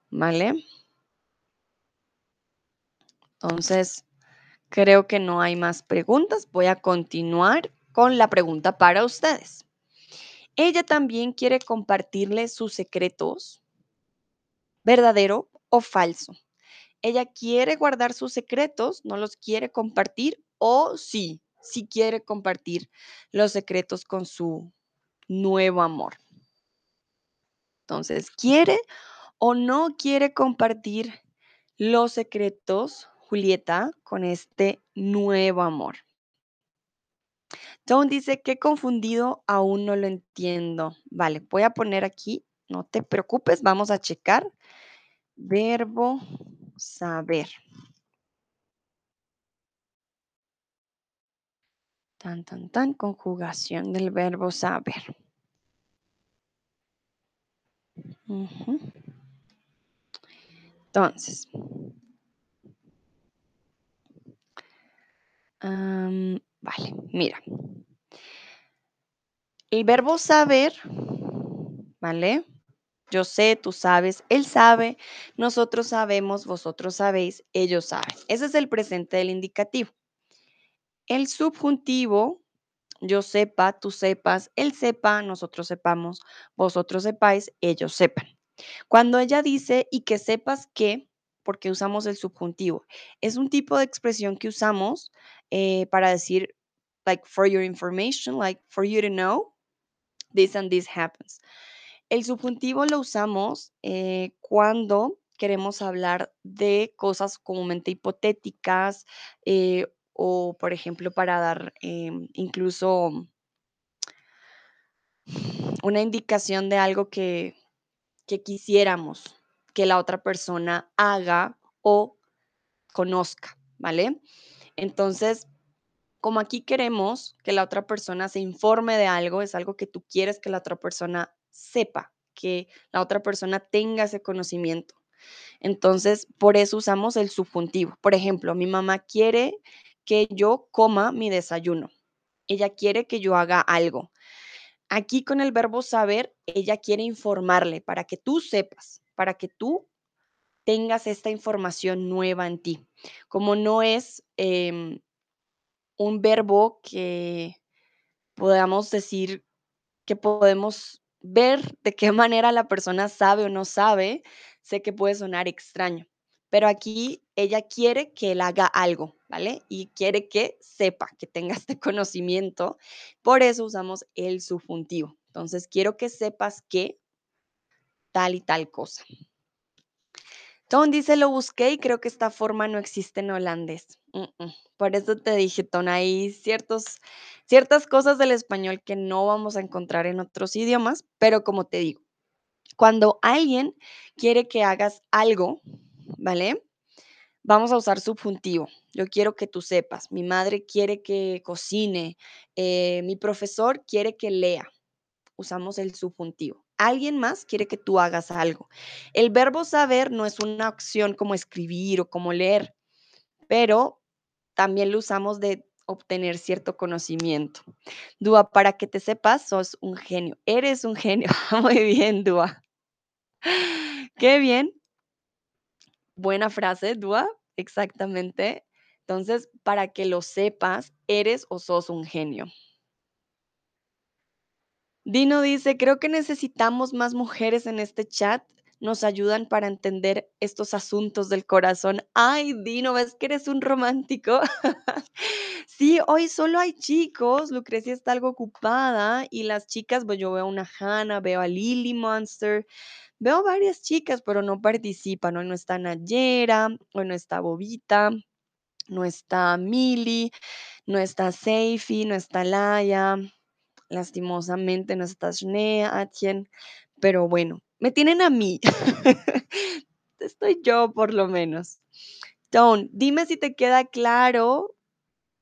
¿Vale? Entonces, creo que no hay más preguntas. Voy a continuar con la pregunta para ustedes. Ella también quiere compartirle sus secretos, verdadero o falso. Ella quiere guardar sus secretos, no los quiere compartir o sí, sí quiere compartir los secretos con su nuevo amor. Entonces, ¿quiere o no quiere compartir los secretos, Julieta, con este nuevo amor? Tom dice que confundido, aún no lo entiendo. Vale, voy a poner aquí, no te preocupes, vamos a checar. Verbo saber. Tan, tan, tan, conjugación del verbo saber. Entonces, vale, mira. El verbo saber, ¿vale? Yo sé, tú sabes, él sabe, nosotros sabemos, vosotros sabéis, ellos saben. Ese es el presente del indicativo. El subjuntivo, yo sepa, tú sepas, él sepa, nosotros sepamos, vosotros sepáis, ellos sepan. Cuando ella dice y que sepas que, porque usamos el subjuntivo, es un tipo de expresión que usamos eh, para decir, like, for your information, like, for you to know, this and this happens. El subjuntivo lo usamos eh, cuando queremos hablar de cosas comúnmente hipotéticas eh, o, por ejemplo, para dar em, incluso una indicación de algo que, que quisiéramos que la otra persona haga o conozca, ¿vale? Entonces, como aquí queremos que la otra persona se informe de algo, es algo que tú quieres que la otra persona sepa, que la otra persona tenga ese conocimiento. Entonces, por eso usamos el subjuntivo. Por ejemplo, mi mamá quiere que yo coma mi desayuno. Ella quiere que yo haga algo. Aquí con el verbo saber, ella quiere informarle para que tú sepas, para que tú tengas esta información nueva en ti. Como no es em, un verbo que podamos decir que podemos ver de qué [LAUGHS] manera la persona sabe o no sabe, sé que puede sonar extraño, pero aquí ella quiere que él haga algo, ¿vale? Y quiere que sepa, que tenga este [LAUGHS] conocimiento, por eso usamos el subjuntivo. Entonces, quiero que sepas que tal y tal cosa. Ton dice, lo busqué y creo que esta forma no existe en holandés. Por eso te dije, Ton, hay ciertas cosas del español que no vamos a encontrar en otros idiomas, pero como te digo, cuando alguien quiere que hagas algo, ¿vale? Vamos a usar subjuntivo. Yo quiero que tú sepas, mi madre quiere que cocine, eh, mi profesor quiere que lea. Usamos el subjuntivo. Alguien más quiere que tú hagas algo. El verbo saber no es una opción como escribir o como leer, pero también lo usamos de obtener cierto conocimiento. Dúa, para que te sepas, sos un genio. Eres un genio. [LAUGHS] Muy bien, Dúa. Qué bien. Buena frase, Dúa. Exactamente. Entonces, para que lo sepas, eres o sos un genio. Dino dice, creo que necesitamos más mujeres en este chat. Nos ayudan para entender estos asuntos del corazón. Ay, Dino, ¿ves que eres un romántico? [LAUGHS] sí, hoy solo hay chicos. Lucrecia está algo ocupada y las chicas, pues yo veo a una Hannah, veo a Lily Monster, veo varias chicas, pero no participan. Hoy no está Nayera, hoy no está Bobita, no está Mili, no está Seifi, no está Laia lastimosamente no está Shnea, quien, pero bueno, me tienen a mí. [LAUGHS] Estoy yo por lo menos. Don, dime si te queda claro,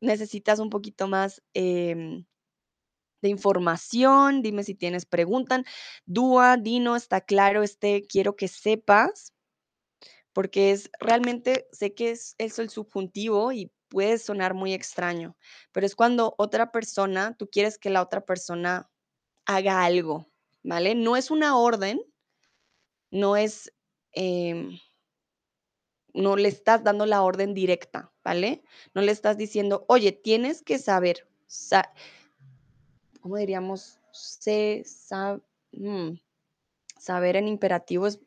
necesitas un poquito más em, de información, dime si tienes preguntas. Dúa, Dino, está claro, este quiero que sepas, porque es realmente, sé que es eso el subjuntivo y puede sonar muy extraño, pero es cuando otra persona, tú quieres que la otra persona haga algo, ¿vale? No es una orden, no es, em, no le estás dando la orden directa, ¿vale? No le estás diciendo, oye, tienes que saber, ¿cómo diríamos? Se, mm, saber en imperativo es,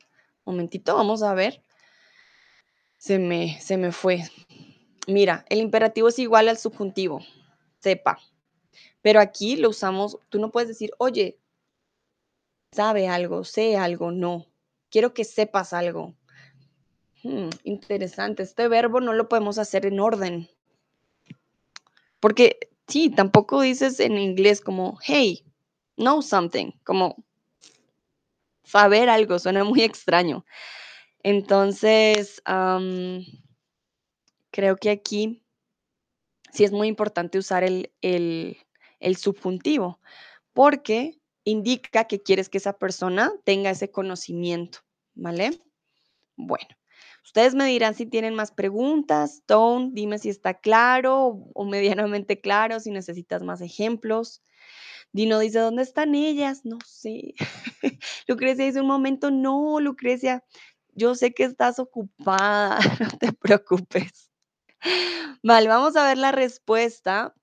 momentito, vamos a ver. Se me, se me fue. Mira, el imperativo es igual al subjuntivo, sepa. Pero aquí lo usamos, tú no puedes decir, oye, sabe algo, sé algo, no. Quiero que sepas algo. Hmm, interesante, este verbo no lo podemos hacer en orden. Porque sí, tampoco dices en inglés como, hey, know something, como saber algo, suena muy extraño. Entonces, creo que aquí sí es muy importante usar el, el, subjuntivo, porque indica que quieres que esa persona tenga ese conocimiento, ¿vale? Bueno, ustedes me dirán si tienen más preguntas. Tone, dime si está claro o medianamente claro, si necesitas más ejemplos. Dino dice, ¿dónde están ellas? No sé. [LAUGHS] Lucrecia dice un momento, no, Lucrecia, yo sé que estás ocupada, [LAUGHS] no te preocupes. Vale, vamos a ver la respuesta.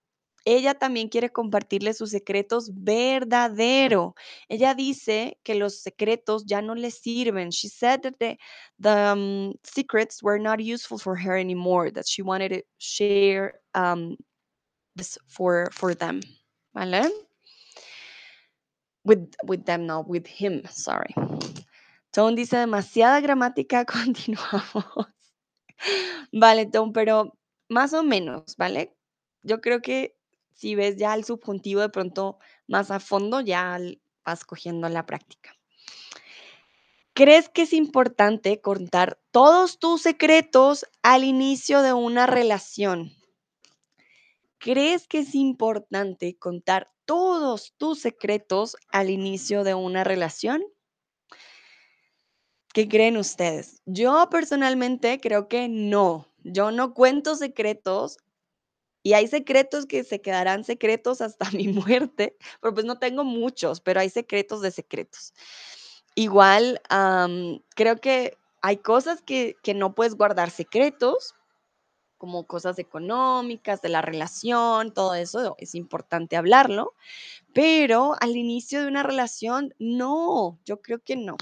Ella también quiere compartirle sus secretos verdadero. Ella dice que los secretos ya no le sirven. She said that the, the um, secrets were not useful for her anymore, that she wanted to share um, this for, for them. ¿Vale? With, with them, no, with him, sorry. Tone dice demasiada gramática, [LAUGHS] continuamos. Vale, Tom, pero más o menos, ¿vale? Yo creo que si ves ya el subjuntivo de pronto más a fondo, ya vas cogiendo la práctica. ¿Crees que es importante contar todos tus secretos al inicio de una relación? ¿Crees que es importante contar todos tus secretos al inicio de una relación? ¿Qué creen ustedes? Yo personalmente creo que no. Yo no cuento secretos y hay secretos que se quedarán secretos hasta [LAUGHS] mi muerte, pero pues no tengo muchos, pero hay secretos de secretos. Igual, creo que hay cosas que, que no puedes guardar secretos, como cosas económicas, de la relación, todo eso es importante hablarlo, pero al inicio de una relación, no, yo creo que no.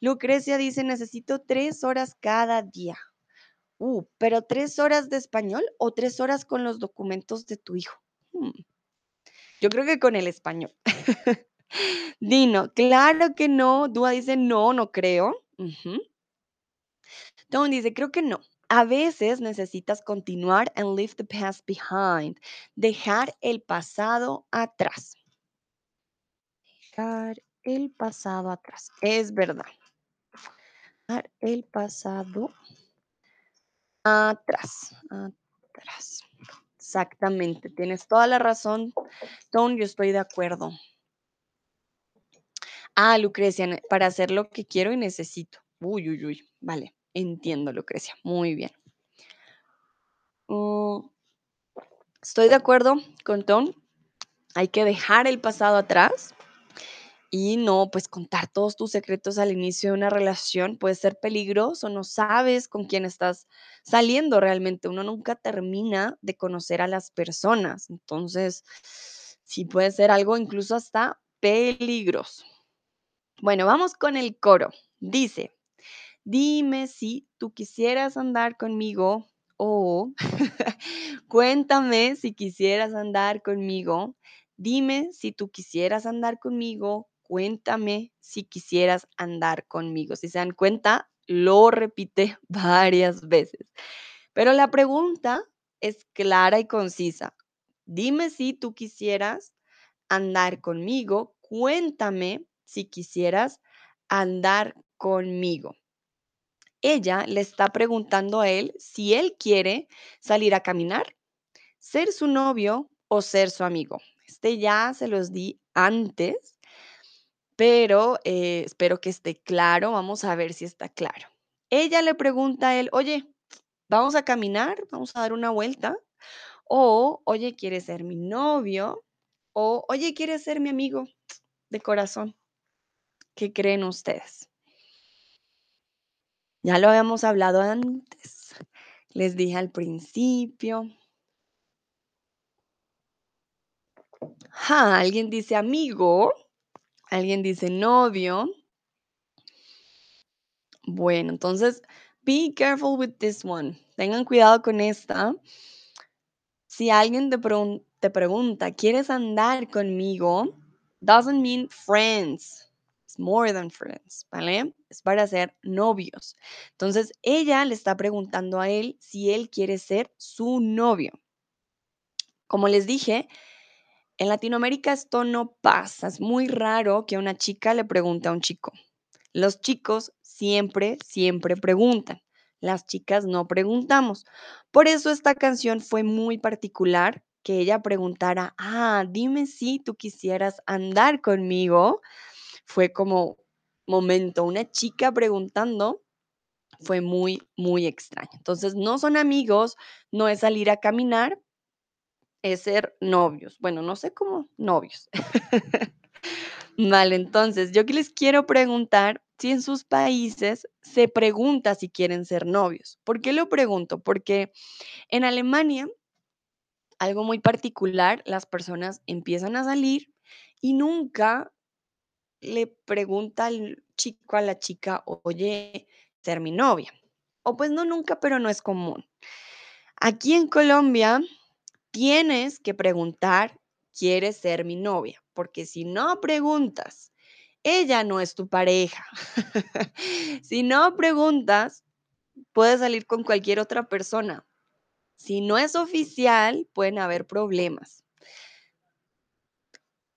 Lucrecia dice, necesito tres horas cada día. Uh, pero tres horas de español o tres horas con los documentos de tu hijo. Hmm, yo creo que con el español. [LAUGHS] Dino, claro que no. Dúa dice, no, no creo. Don dice, creo que no. A veces necesitas continuar and leave the past behind. Dejar el pasado atrás. Dejar el pasado atrás. Es verdad. El pasado atrás. Atrás. Exactamente. Tienes toda la razón, Tom. Yo estoy de acuerdo. Ah, Lucrecia, para hacer lo que quiero y necesito. Uy, uy, uy. Vale. Entiendo, Lucrecia. Muy bien. Mm, estoy de acuerdo con Tom. Hay que dejar el pasado atrás y no, pues contar todos tus secretos al inicio de una relación puede ser peligroso, no sabes con quién estás saliendo realmente, uno nunca termina de conocer a las personas, entonces sí puede ser algo incluso hasta peligroso. Bueno, vamos con el coro. Dice, dime si tú quisieras andar conmigo o [LAUGHS] Cuéntame si quisieras andar conmigo. Dime si tú quisieras andar conmigo. Cuéntame si quisieras andar conmigo. Si se dan cuenta, lo repite [LAUGHS] varias veces. Pero la pregunta es clara y concisa. Dime si tú quisieras andar conmigo. Cuéntame si quisieras andar conmigo. Ella le está preguntando a él si él quiere salir a caminar ser su novio o ser su amigo. Este ya se los di antes, pero eh, espero que esté claro. Vamos a ver si está claro. Ella le pregunta a él, oye, ¿vamos a caminar? ¿Vamos a dar una vuelta? O, oye, ¿quieres ser mi novio? O, oye, ¿quieres ser mi amigo de corazón? ¿Qué creen ustedes? Ya lo habíamos hablado antes. Les dije al principio. Alguien dice amigo, alguien dice novio. Bueno, entonces, be careful with this one. Tengan cuidado con esta. Si alguien te, pregun- te pregunta, ¿quieres andar conmigo? Doesn't mean friends. It's more than friends, ¿vale? Es para ser novios. Entonces, ella le está preguntando a él si él quiere ser su novio. Como les dije, en Latinoamérica esto no pasa. Es muy raro que una chica le pregunte a un chico. Los chicos siempre, siempre preguntan. Las chicas no preguntamos. Por eso esta canción fue muy particular, que ella preguntara, ah, dime si tú quisieras andar conmigo. Fue como momento, una chica preguntando, fue muy, muy extraño. Entonces, no son amigos, no es salir a caminar, es ser novios. Bueno, no sé cómo novios. [LAUGHS] Vale, entonces yo les quiero preguntar si en sus países se pregunta si quieren ser novios. ¿Por qué lo pregunto? Porque en Alemania, algo muy particular, las personas empiezan a salir y nunca le pregunta al chico a la chica, oye, ser mi novia. O pues no nunca, pero no es común. Aquí en Colombia tienes que preguntar ¿quieres ser mi novia? Porque si no preguntas, ella no es tu pareja. [LAUGHS] si no preguntas, puedes salir con cualquier otra persona. Si no es oficial, pueden haber problemas.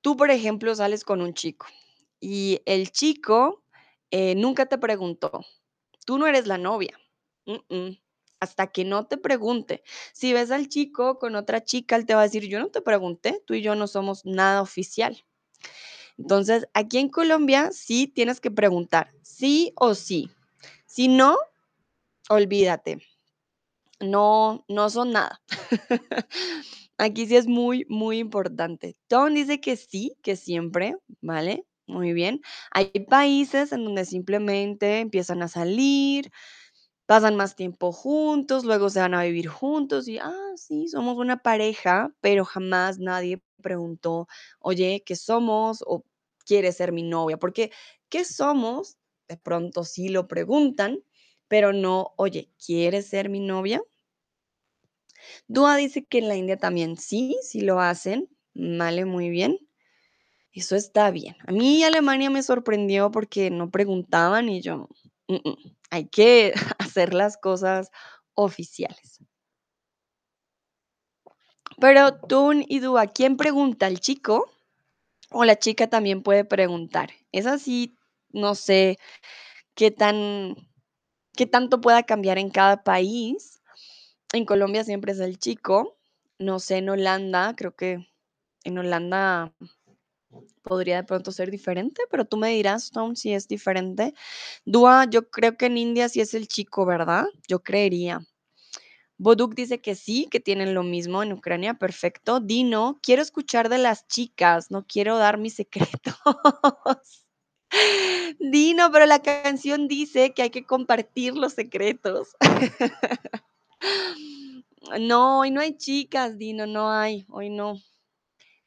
Tú, por ejemplo, sales con un chico y el chico eh, nunca te preguntó, tú no eres la novia. Hasta que no te pregunte. Si ves al chico con otra chica, él te va a decir, yo no te pregunté, tú y yo no somos nada oficial. Entonces, aquí en Colombia sí tienes que preguntar, sí o sí. Si no, olvídate. No, no son nada. [LAUGHS] Aquí sí es muy, muy importante. Tom dice que sí, que siempre, ¿vale? Muy bien. Hay países en donde simplemente empiezan a salir, pasan más tiempo juntos, luego se van a vivir juntos y, ah, sí, somos una pareja, pero jamás nadie preguntó, oye, ¿qué somos? o ¿quieres ser mi novia? Porque, ¿qué somos? De pronto sí lo preguntan, pero no, oye, ¿quieres ser mi novia? Dua dice que en la India también sí, sí lo hacen, vale, muy bien. Eso está bien. A mí Alemania me sorprendió porque no preguntaban y yo, mm, hay que [LAUGHS] hacer las cosas oficiales. Pero tú y Dua, ¿quién pregunta? ¿El chico? O la chica también puede preguntar. Es así, no sé qué tan, qué tanto pueda cambiar en cada país. En Colombia siempre es el chico. No sé, en Holanda, creo que en Holanda podría de pronto ser diferente, pero tú me dirás, Tom, si es diferente. Dua, yo creo que en India sí es el chico, ¿verdad? Yo creería. Boduk dice que sí, que tienen lo mismo en Ucrania, perfecto. Dino, quiero escuchar de las chicas, no quiero dar mis secretos. [LAUGHS] Dino, pero la canción dice que hay que compartir los secretos. [LAUGHS] no, hoy no hay chicas, Dino, no hay, hoy no.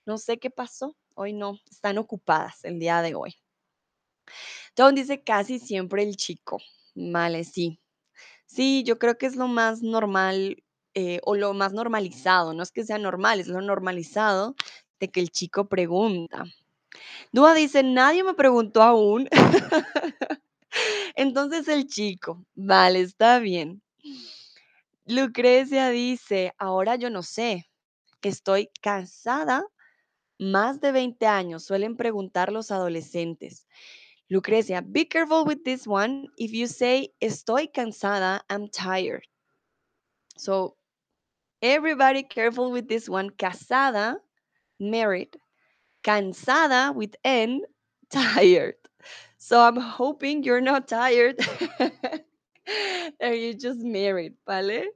No sé qué pasó, hoy no, están ocupadas el día de hoy. Tom dice casi siempre el chico. Vale, sí. Sí, yo creo que es lo más normal eh, o lo más normalizado. No es que sea normal, es lo normalizado de que el chico pregunta. Dúa dice, nadie me preguntó aún. [LAUGHS] Entonces el chico, vale, está bien. Lucrecia dice, ahora yo no sé, estoy cansada más de 20 años, suelen preguntar los adolescentes. Lucrecia, be careful with this one. If you say, estoy cansada, I'm tired. So, everybody careful with this one. Casada, married. Cansada with N, [LAUGHS] tired. So, I'm hoping you're not tired. [LAUGHS] Are you just married, ¿vale?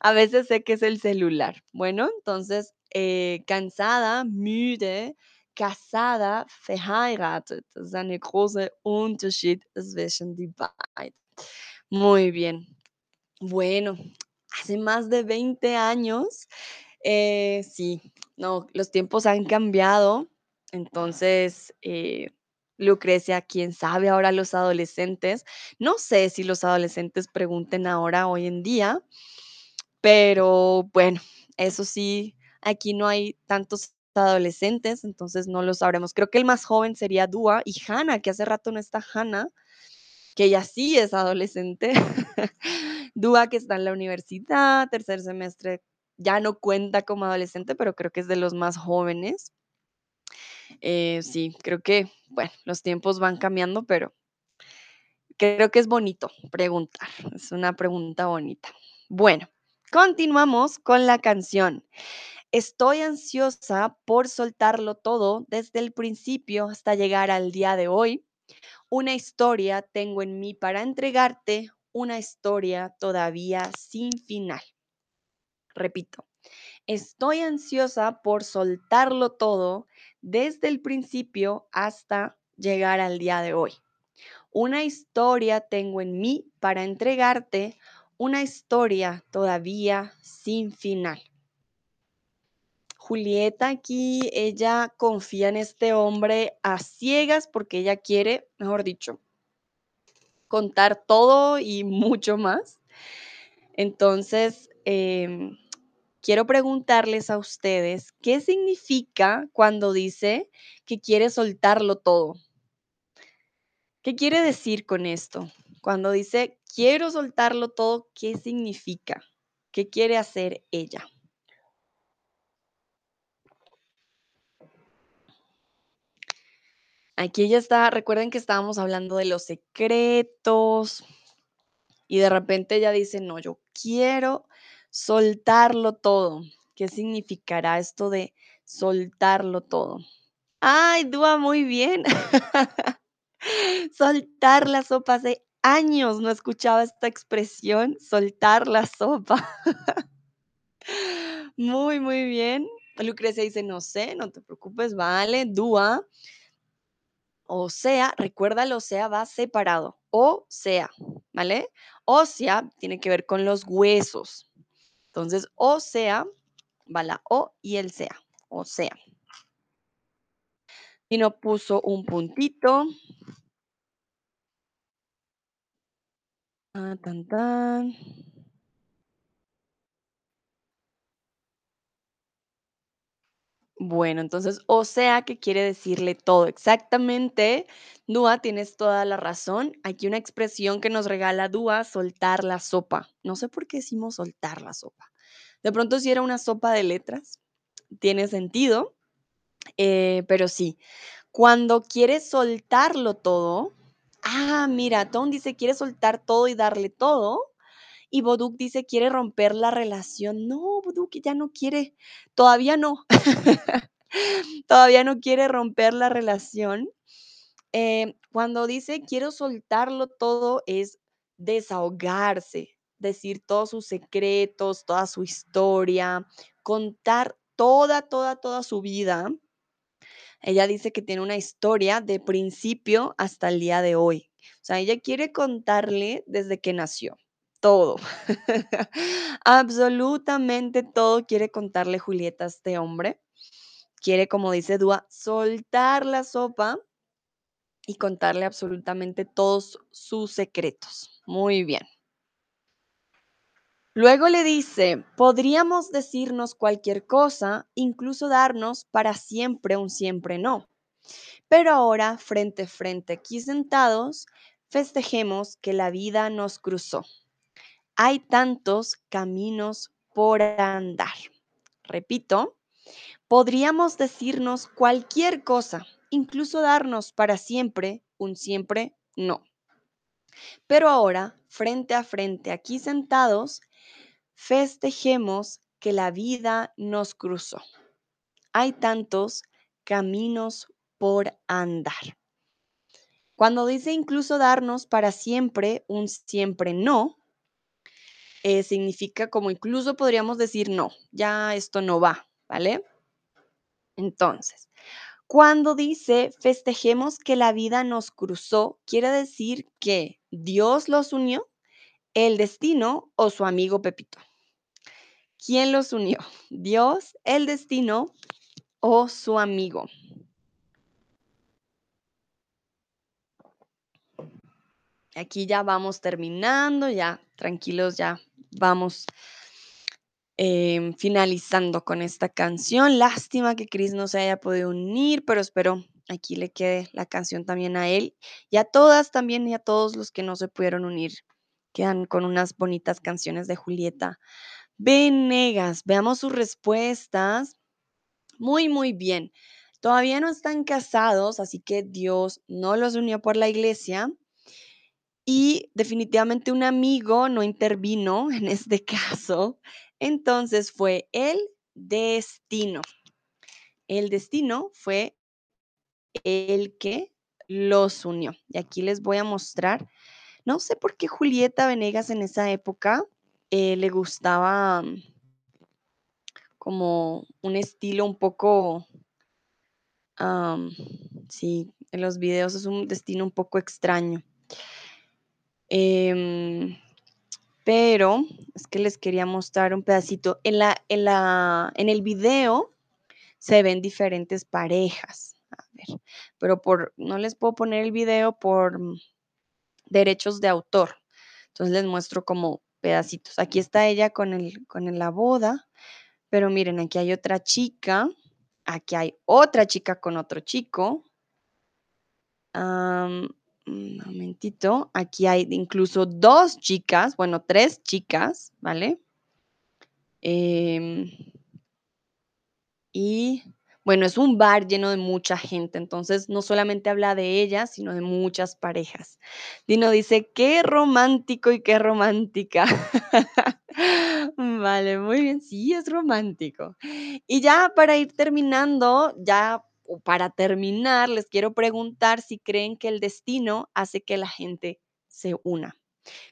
A veces sé que es el celular. Bueno, entonces, eh, cansada, müde, casada, verheiratet. Das ist ein großer Unterschied zwischen die. Muy bien. Bueno, hace más de 20 años, eh, sí, no, los tiempos han cambiado. Entonces, eh, Lucrecia, quién sabe ahora los adolescentes. No sé si los adolescentes pregunten ahora, hoy en día, pero bueno, eso sí, aquí no hay tantos adolescentes, entonces no lo sabremos. Creo que el más joven sería Dua y Hannah, que hace rato no está Hannah, que ella sí es adolescente. [LAUGHS] Dua, que está en la universidad, tercer semestre, ya no cuenta como adolescente, pero creo que es de los más jóvenes. Eh, sí, creo que, bueno, los tiempos van cambiando, pero creo que es bonito preguntar. Es una pregunta bonita. Bueno, continuamos con la canción. Estoy ansiosa por soltarlo todo desde el principio hasta llegar al día de hoy. Una historia tengo en mí para entregarte, una historia todavía sin final. Repito, estoy ansiosa por soltarlo todo desde el principio hasta llegar al día de hoy. Una historia tengo en mí para entregarte, una historia todavía sin final. Julieta aquí, ella confía en este hombre a ciegas porque ella quiere, mejor dicho, contar todo y [LAUGHS] mucho más. Entonces, em, quiero preguntarles a ustedes, ¿qué significa cuando dice que quiere soltarlo todo? ¿Qué quiere decir con esto? Cuando dice quiero soltarlo todo, ¿qué significa? ¿Qué quiere hacer ella? Aquí ella está, recuerden que estábamos hablando de los secretos y de repente ella dice, no, yo quiero soltarlo todo. ¿Qué significará esto de soltarlo todo? Ay, Dúa, muy bien. [LAUGHS] Soltar la sopa. Hace años no escuchaba esta expresión, soltar la sopa. [LAUGHS] Muy, muy bien. Lucrecia dice, no sé, no te preocupes, vale. Dúa. O sea, recuerda, el o sea va separado. O sea, ¿vale? O sea tiene que ver con los huesos. Entonces, o sea, va la O y el sea. O sea. Y no puso un puntito. Ah, tan, tan. Bueno, entonces, o sea que quiere decirle todo. Exactamente, Dúa, tienes toda la razón. Aquí una expresión que nos regala Dúa, soltar la sopa. No sé por qué decimos soltar la sopa. De pronto si era una sopa de letras, tiene sentido, eh, pero sí, cuando quieres soltarlo todo, ah, mira, Tom dice quiere soltar todo y darle todo, y Boduk dice quiere romper la relación. No, Boduk ya no quiere, todavía no, [LAUGHS] todavía no quiere romper la relación. Eh, cuando dice quiero soltarlo todo es desahogarse, decir todos sus secretos, toda su historia, contar toda, toda, toda su vida. Ella dice que tiene una historia de principio hasta el día de hoy. O sea, ella quiere contarle desde que nació. Todo. [LAUGHS] Absolutamente todo quiere contarle Julieta a este hombre. Quiere, como dice Dúa, soltar la sopa y contarle absolutamente todos sus secretos. Muy bien. Luego le dice, podríamos decirnos cualquier cosa, incluso darnos para siempre un siempre no. Pero ahora, frente a frente, aquí sentados, festejemos que la vida nos cruzó. Hay tantos caminos por andar. Repito, podríamos decirnos cualquier cosa, incluso darnos para siempre un siempre no. Pero ahora, frente a frente, aquí sentados, festejemos que la vida nos cruzó. Hay tantos caminos por andar. Cuando dice incluso darnos para siempre un siempre no, eh, significa como incluso podríamos decir no, ya esto no va, ¿vale? Entonces, cuando dice festejemos que la vida nos cruzó, quiere decir que Dios los unió, el destino o su amigo Pepito. ¿Quién los unió? [LAUGHS] ¿Dios, el destino o su amigo? Aquí ya vamos terminando, ya tranquilos, ya vamos em, finalizando con esta canción. Lástima que Chris no se haya podido unir, pero espero aquí le quede la canción también a él y a todas también y a todos los que no se pudieron unir. Quedan con unas bonitas canciones de Julieta Venegas. Veamos sus respuestas. Muy, muy bien. Todavía no están casados, así que Dios no los unió por la iglesia. Y definitivamente un amigo no intervino en este caso. Entonces fue el destino. El destino fue el que los unió. Y aquí les voy a mostrar. No sé por qué Julieta Venegas en esa época eh, le gustaba mm, como un estilo un poco, sí, en los videos es un destino un poco extraño. Em, pero es que les quería mostrar un pedacito. En, la, en, la, en el video se ven diferentes parejas. A ver, pero por, no les puedo poner el video por derechos de autor. Entonces les muestro como pedacitos. Aquí está ella con, el, con la boda. Pero miren, aquí hay otra chica, aquí hay otra chica con otro chico. Am, un momentito, aquí hay incluso 2 chicas, bueno, 3 chicas, ¿vale? Em y bueno, es un bar lleno de mucha gente, entonces no solamente habla de ella, sino de muchas parejas. Dino dice: "Qué romántico y qué romántica". [LAUGHS] Vale, muy bien, sí, es romántico. Y ya para ir terminando, ya para terminar, les quiero preguntar si creen que el destino hace que la gente se una.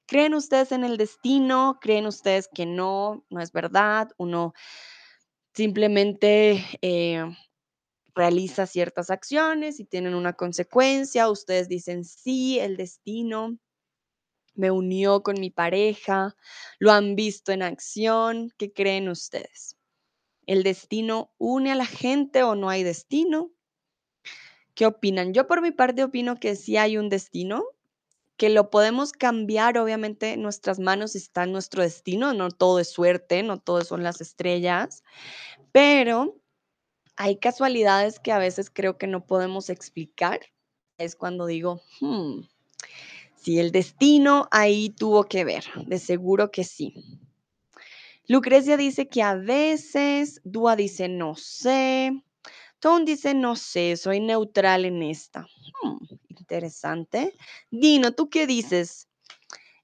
¿Creen ustedes en el destino? ¿Creen ustedes que no, no es verdad? Uno simplemente, eh, realiza ciertas acciones y tienen una consecuencia. Ustedes dicen: "Sí, el destino me unió con mi pareja", ¿lo han visto en acción? ¿Qué creen ustedes? ¿El destino une a la gente o no hay destino? ¿Qué opinan? Yo por mi parte opino que sí hay un destino, que lo podemos cambiar, obviamente en nuestras manos está nuestro destino, no todo es suerte, no todo son las estrellas, pero hay casualidades que a veces creo que no podemos explicar. Es cuando digo: "Mm, sí, el destino ahí tuvo que ver, de seguro que sí". Lucrecia dice que a veces, Dúa dice: "No sé", Tone dice: "No sé, soy neutral en esta". Mm, interesante. Dino, ¿tú qué dices?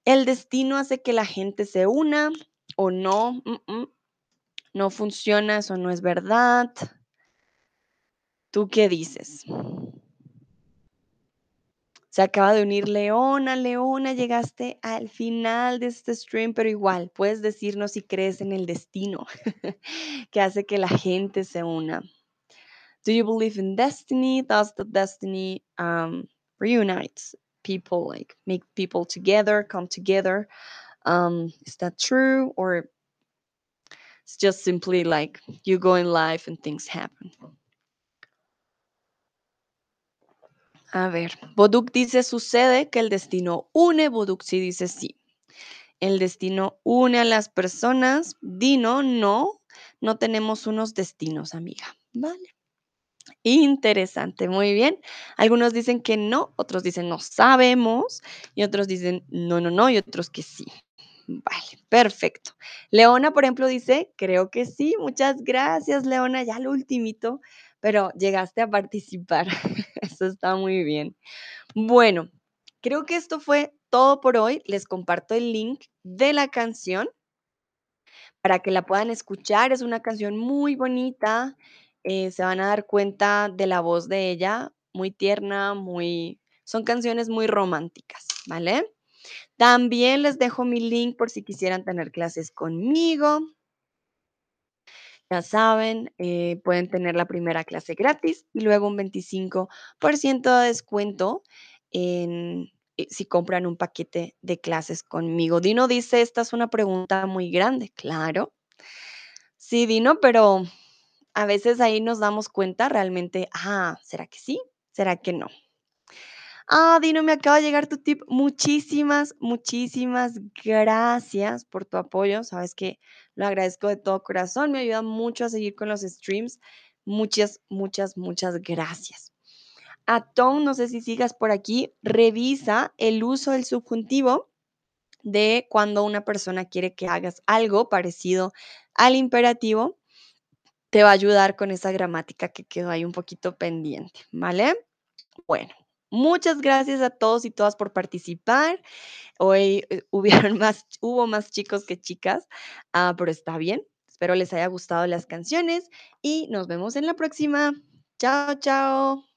¿El destino hace que la gente se una o no? Mm, mm, no funciona, eso no es verdad. ¿Tú qué dices? Se acaba de unir Leona. Leona, llegaste al final de este stream, pero igual, puedes decirnos si crees en el destino [LAUGHS] que hace que la gente se una. Do you believe in destiny? Does the destiny um, reunites people, like make people together, come together? Um, is that true? Or it's just simply like you go in life and things happen? A ver, Boduk dice: "Sucede que el destino une". Boduk sí dice: "Sí". El destino une a las personas. Dino: "No, no tenemos unos destinos, amiga". Vale. Interesante, muy bien. Algunos dicen que no, otros dicen: "No sabemos", y otros dicen: "No, no, no", y otros que sí. Vale, perfecto. Leona, por ejemplo, dice: "Creo que sí". Muchas gracias, Leona, ya lo ultimito, pero llegaste a participar. [LAUGHS] Eso está muy bien. Bueno, creo que esto fue todo por hoy. Les comparto el link de la canción para que la puedan escuchar. Es una canción muy bonita, eh, se van a dar cuenta de la voz de ella, muy tierna, muy son canciones muy románticas, ¿vale? También les dejo mi link por si quisieran tener clases conmigo. Ya saben, eh, pueden tener la primera clase gratis y luego un 25% de descuento en eh, si compran un paquete de clases conmigo. Dino dice: "Esta es una pregunta muy grande". Claro. Sí, Dino, pero a veces ahí nos damos cuenta realmente, ah, ¿será que sí? ¿Será que no? Ah, Dino, me acaba de llegar tu tip. Muchísimas, muchísimas gracias por tu apoyo. Sabes que lo agradezco de todo corazón. Me ayuda mucho a seguir con los streams. Muchas, muchas, muchas gracias. A Tom, no sé si sigas por aquí, revisa el uso del subjuntivo de cuando una persona quiere que hagas algo parecido al imperativo. Te va a ayudar con esa gramática que quedó ahí un poquito pendiente, ¿vale? Bueno, muchas gracias a todos y todas por participar. Hoy, eh, [LAUGHS] hubieron más hubo más chicos que chicas, ah, pero está bien. Espero les haya gustado las canciones y nos vemos en la próxima. Chao, chao.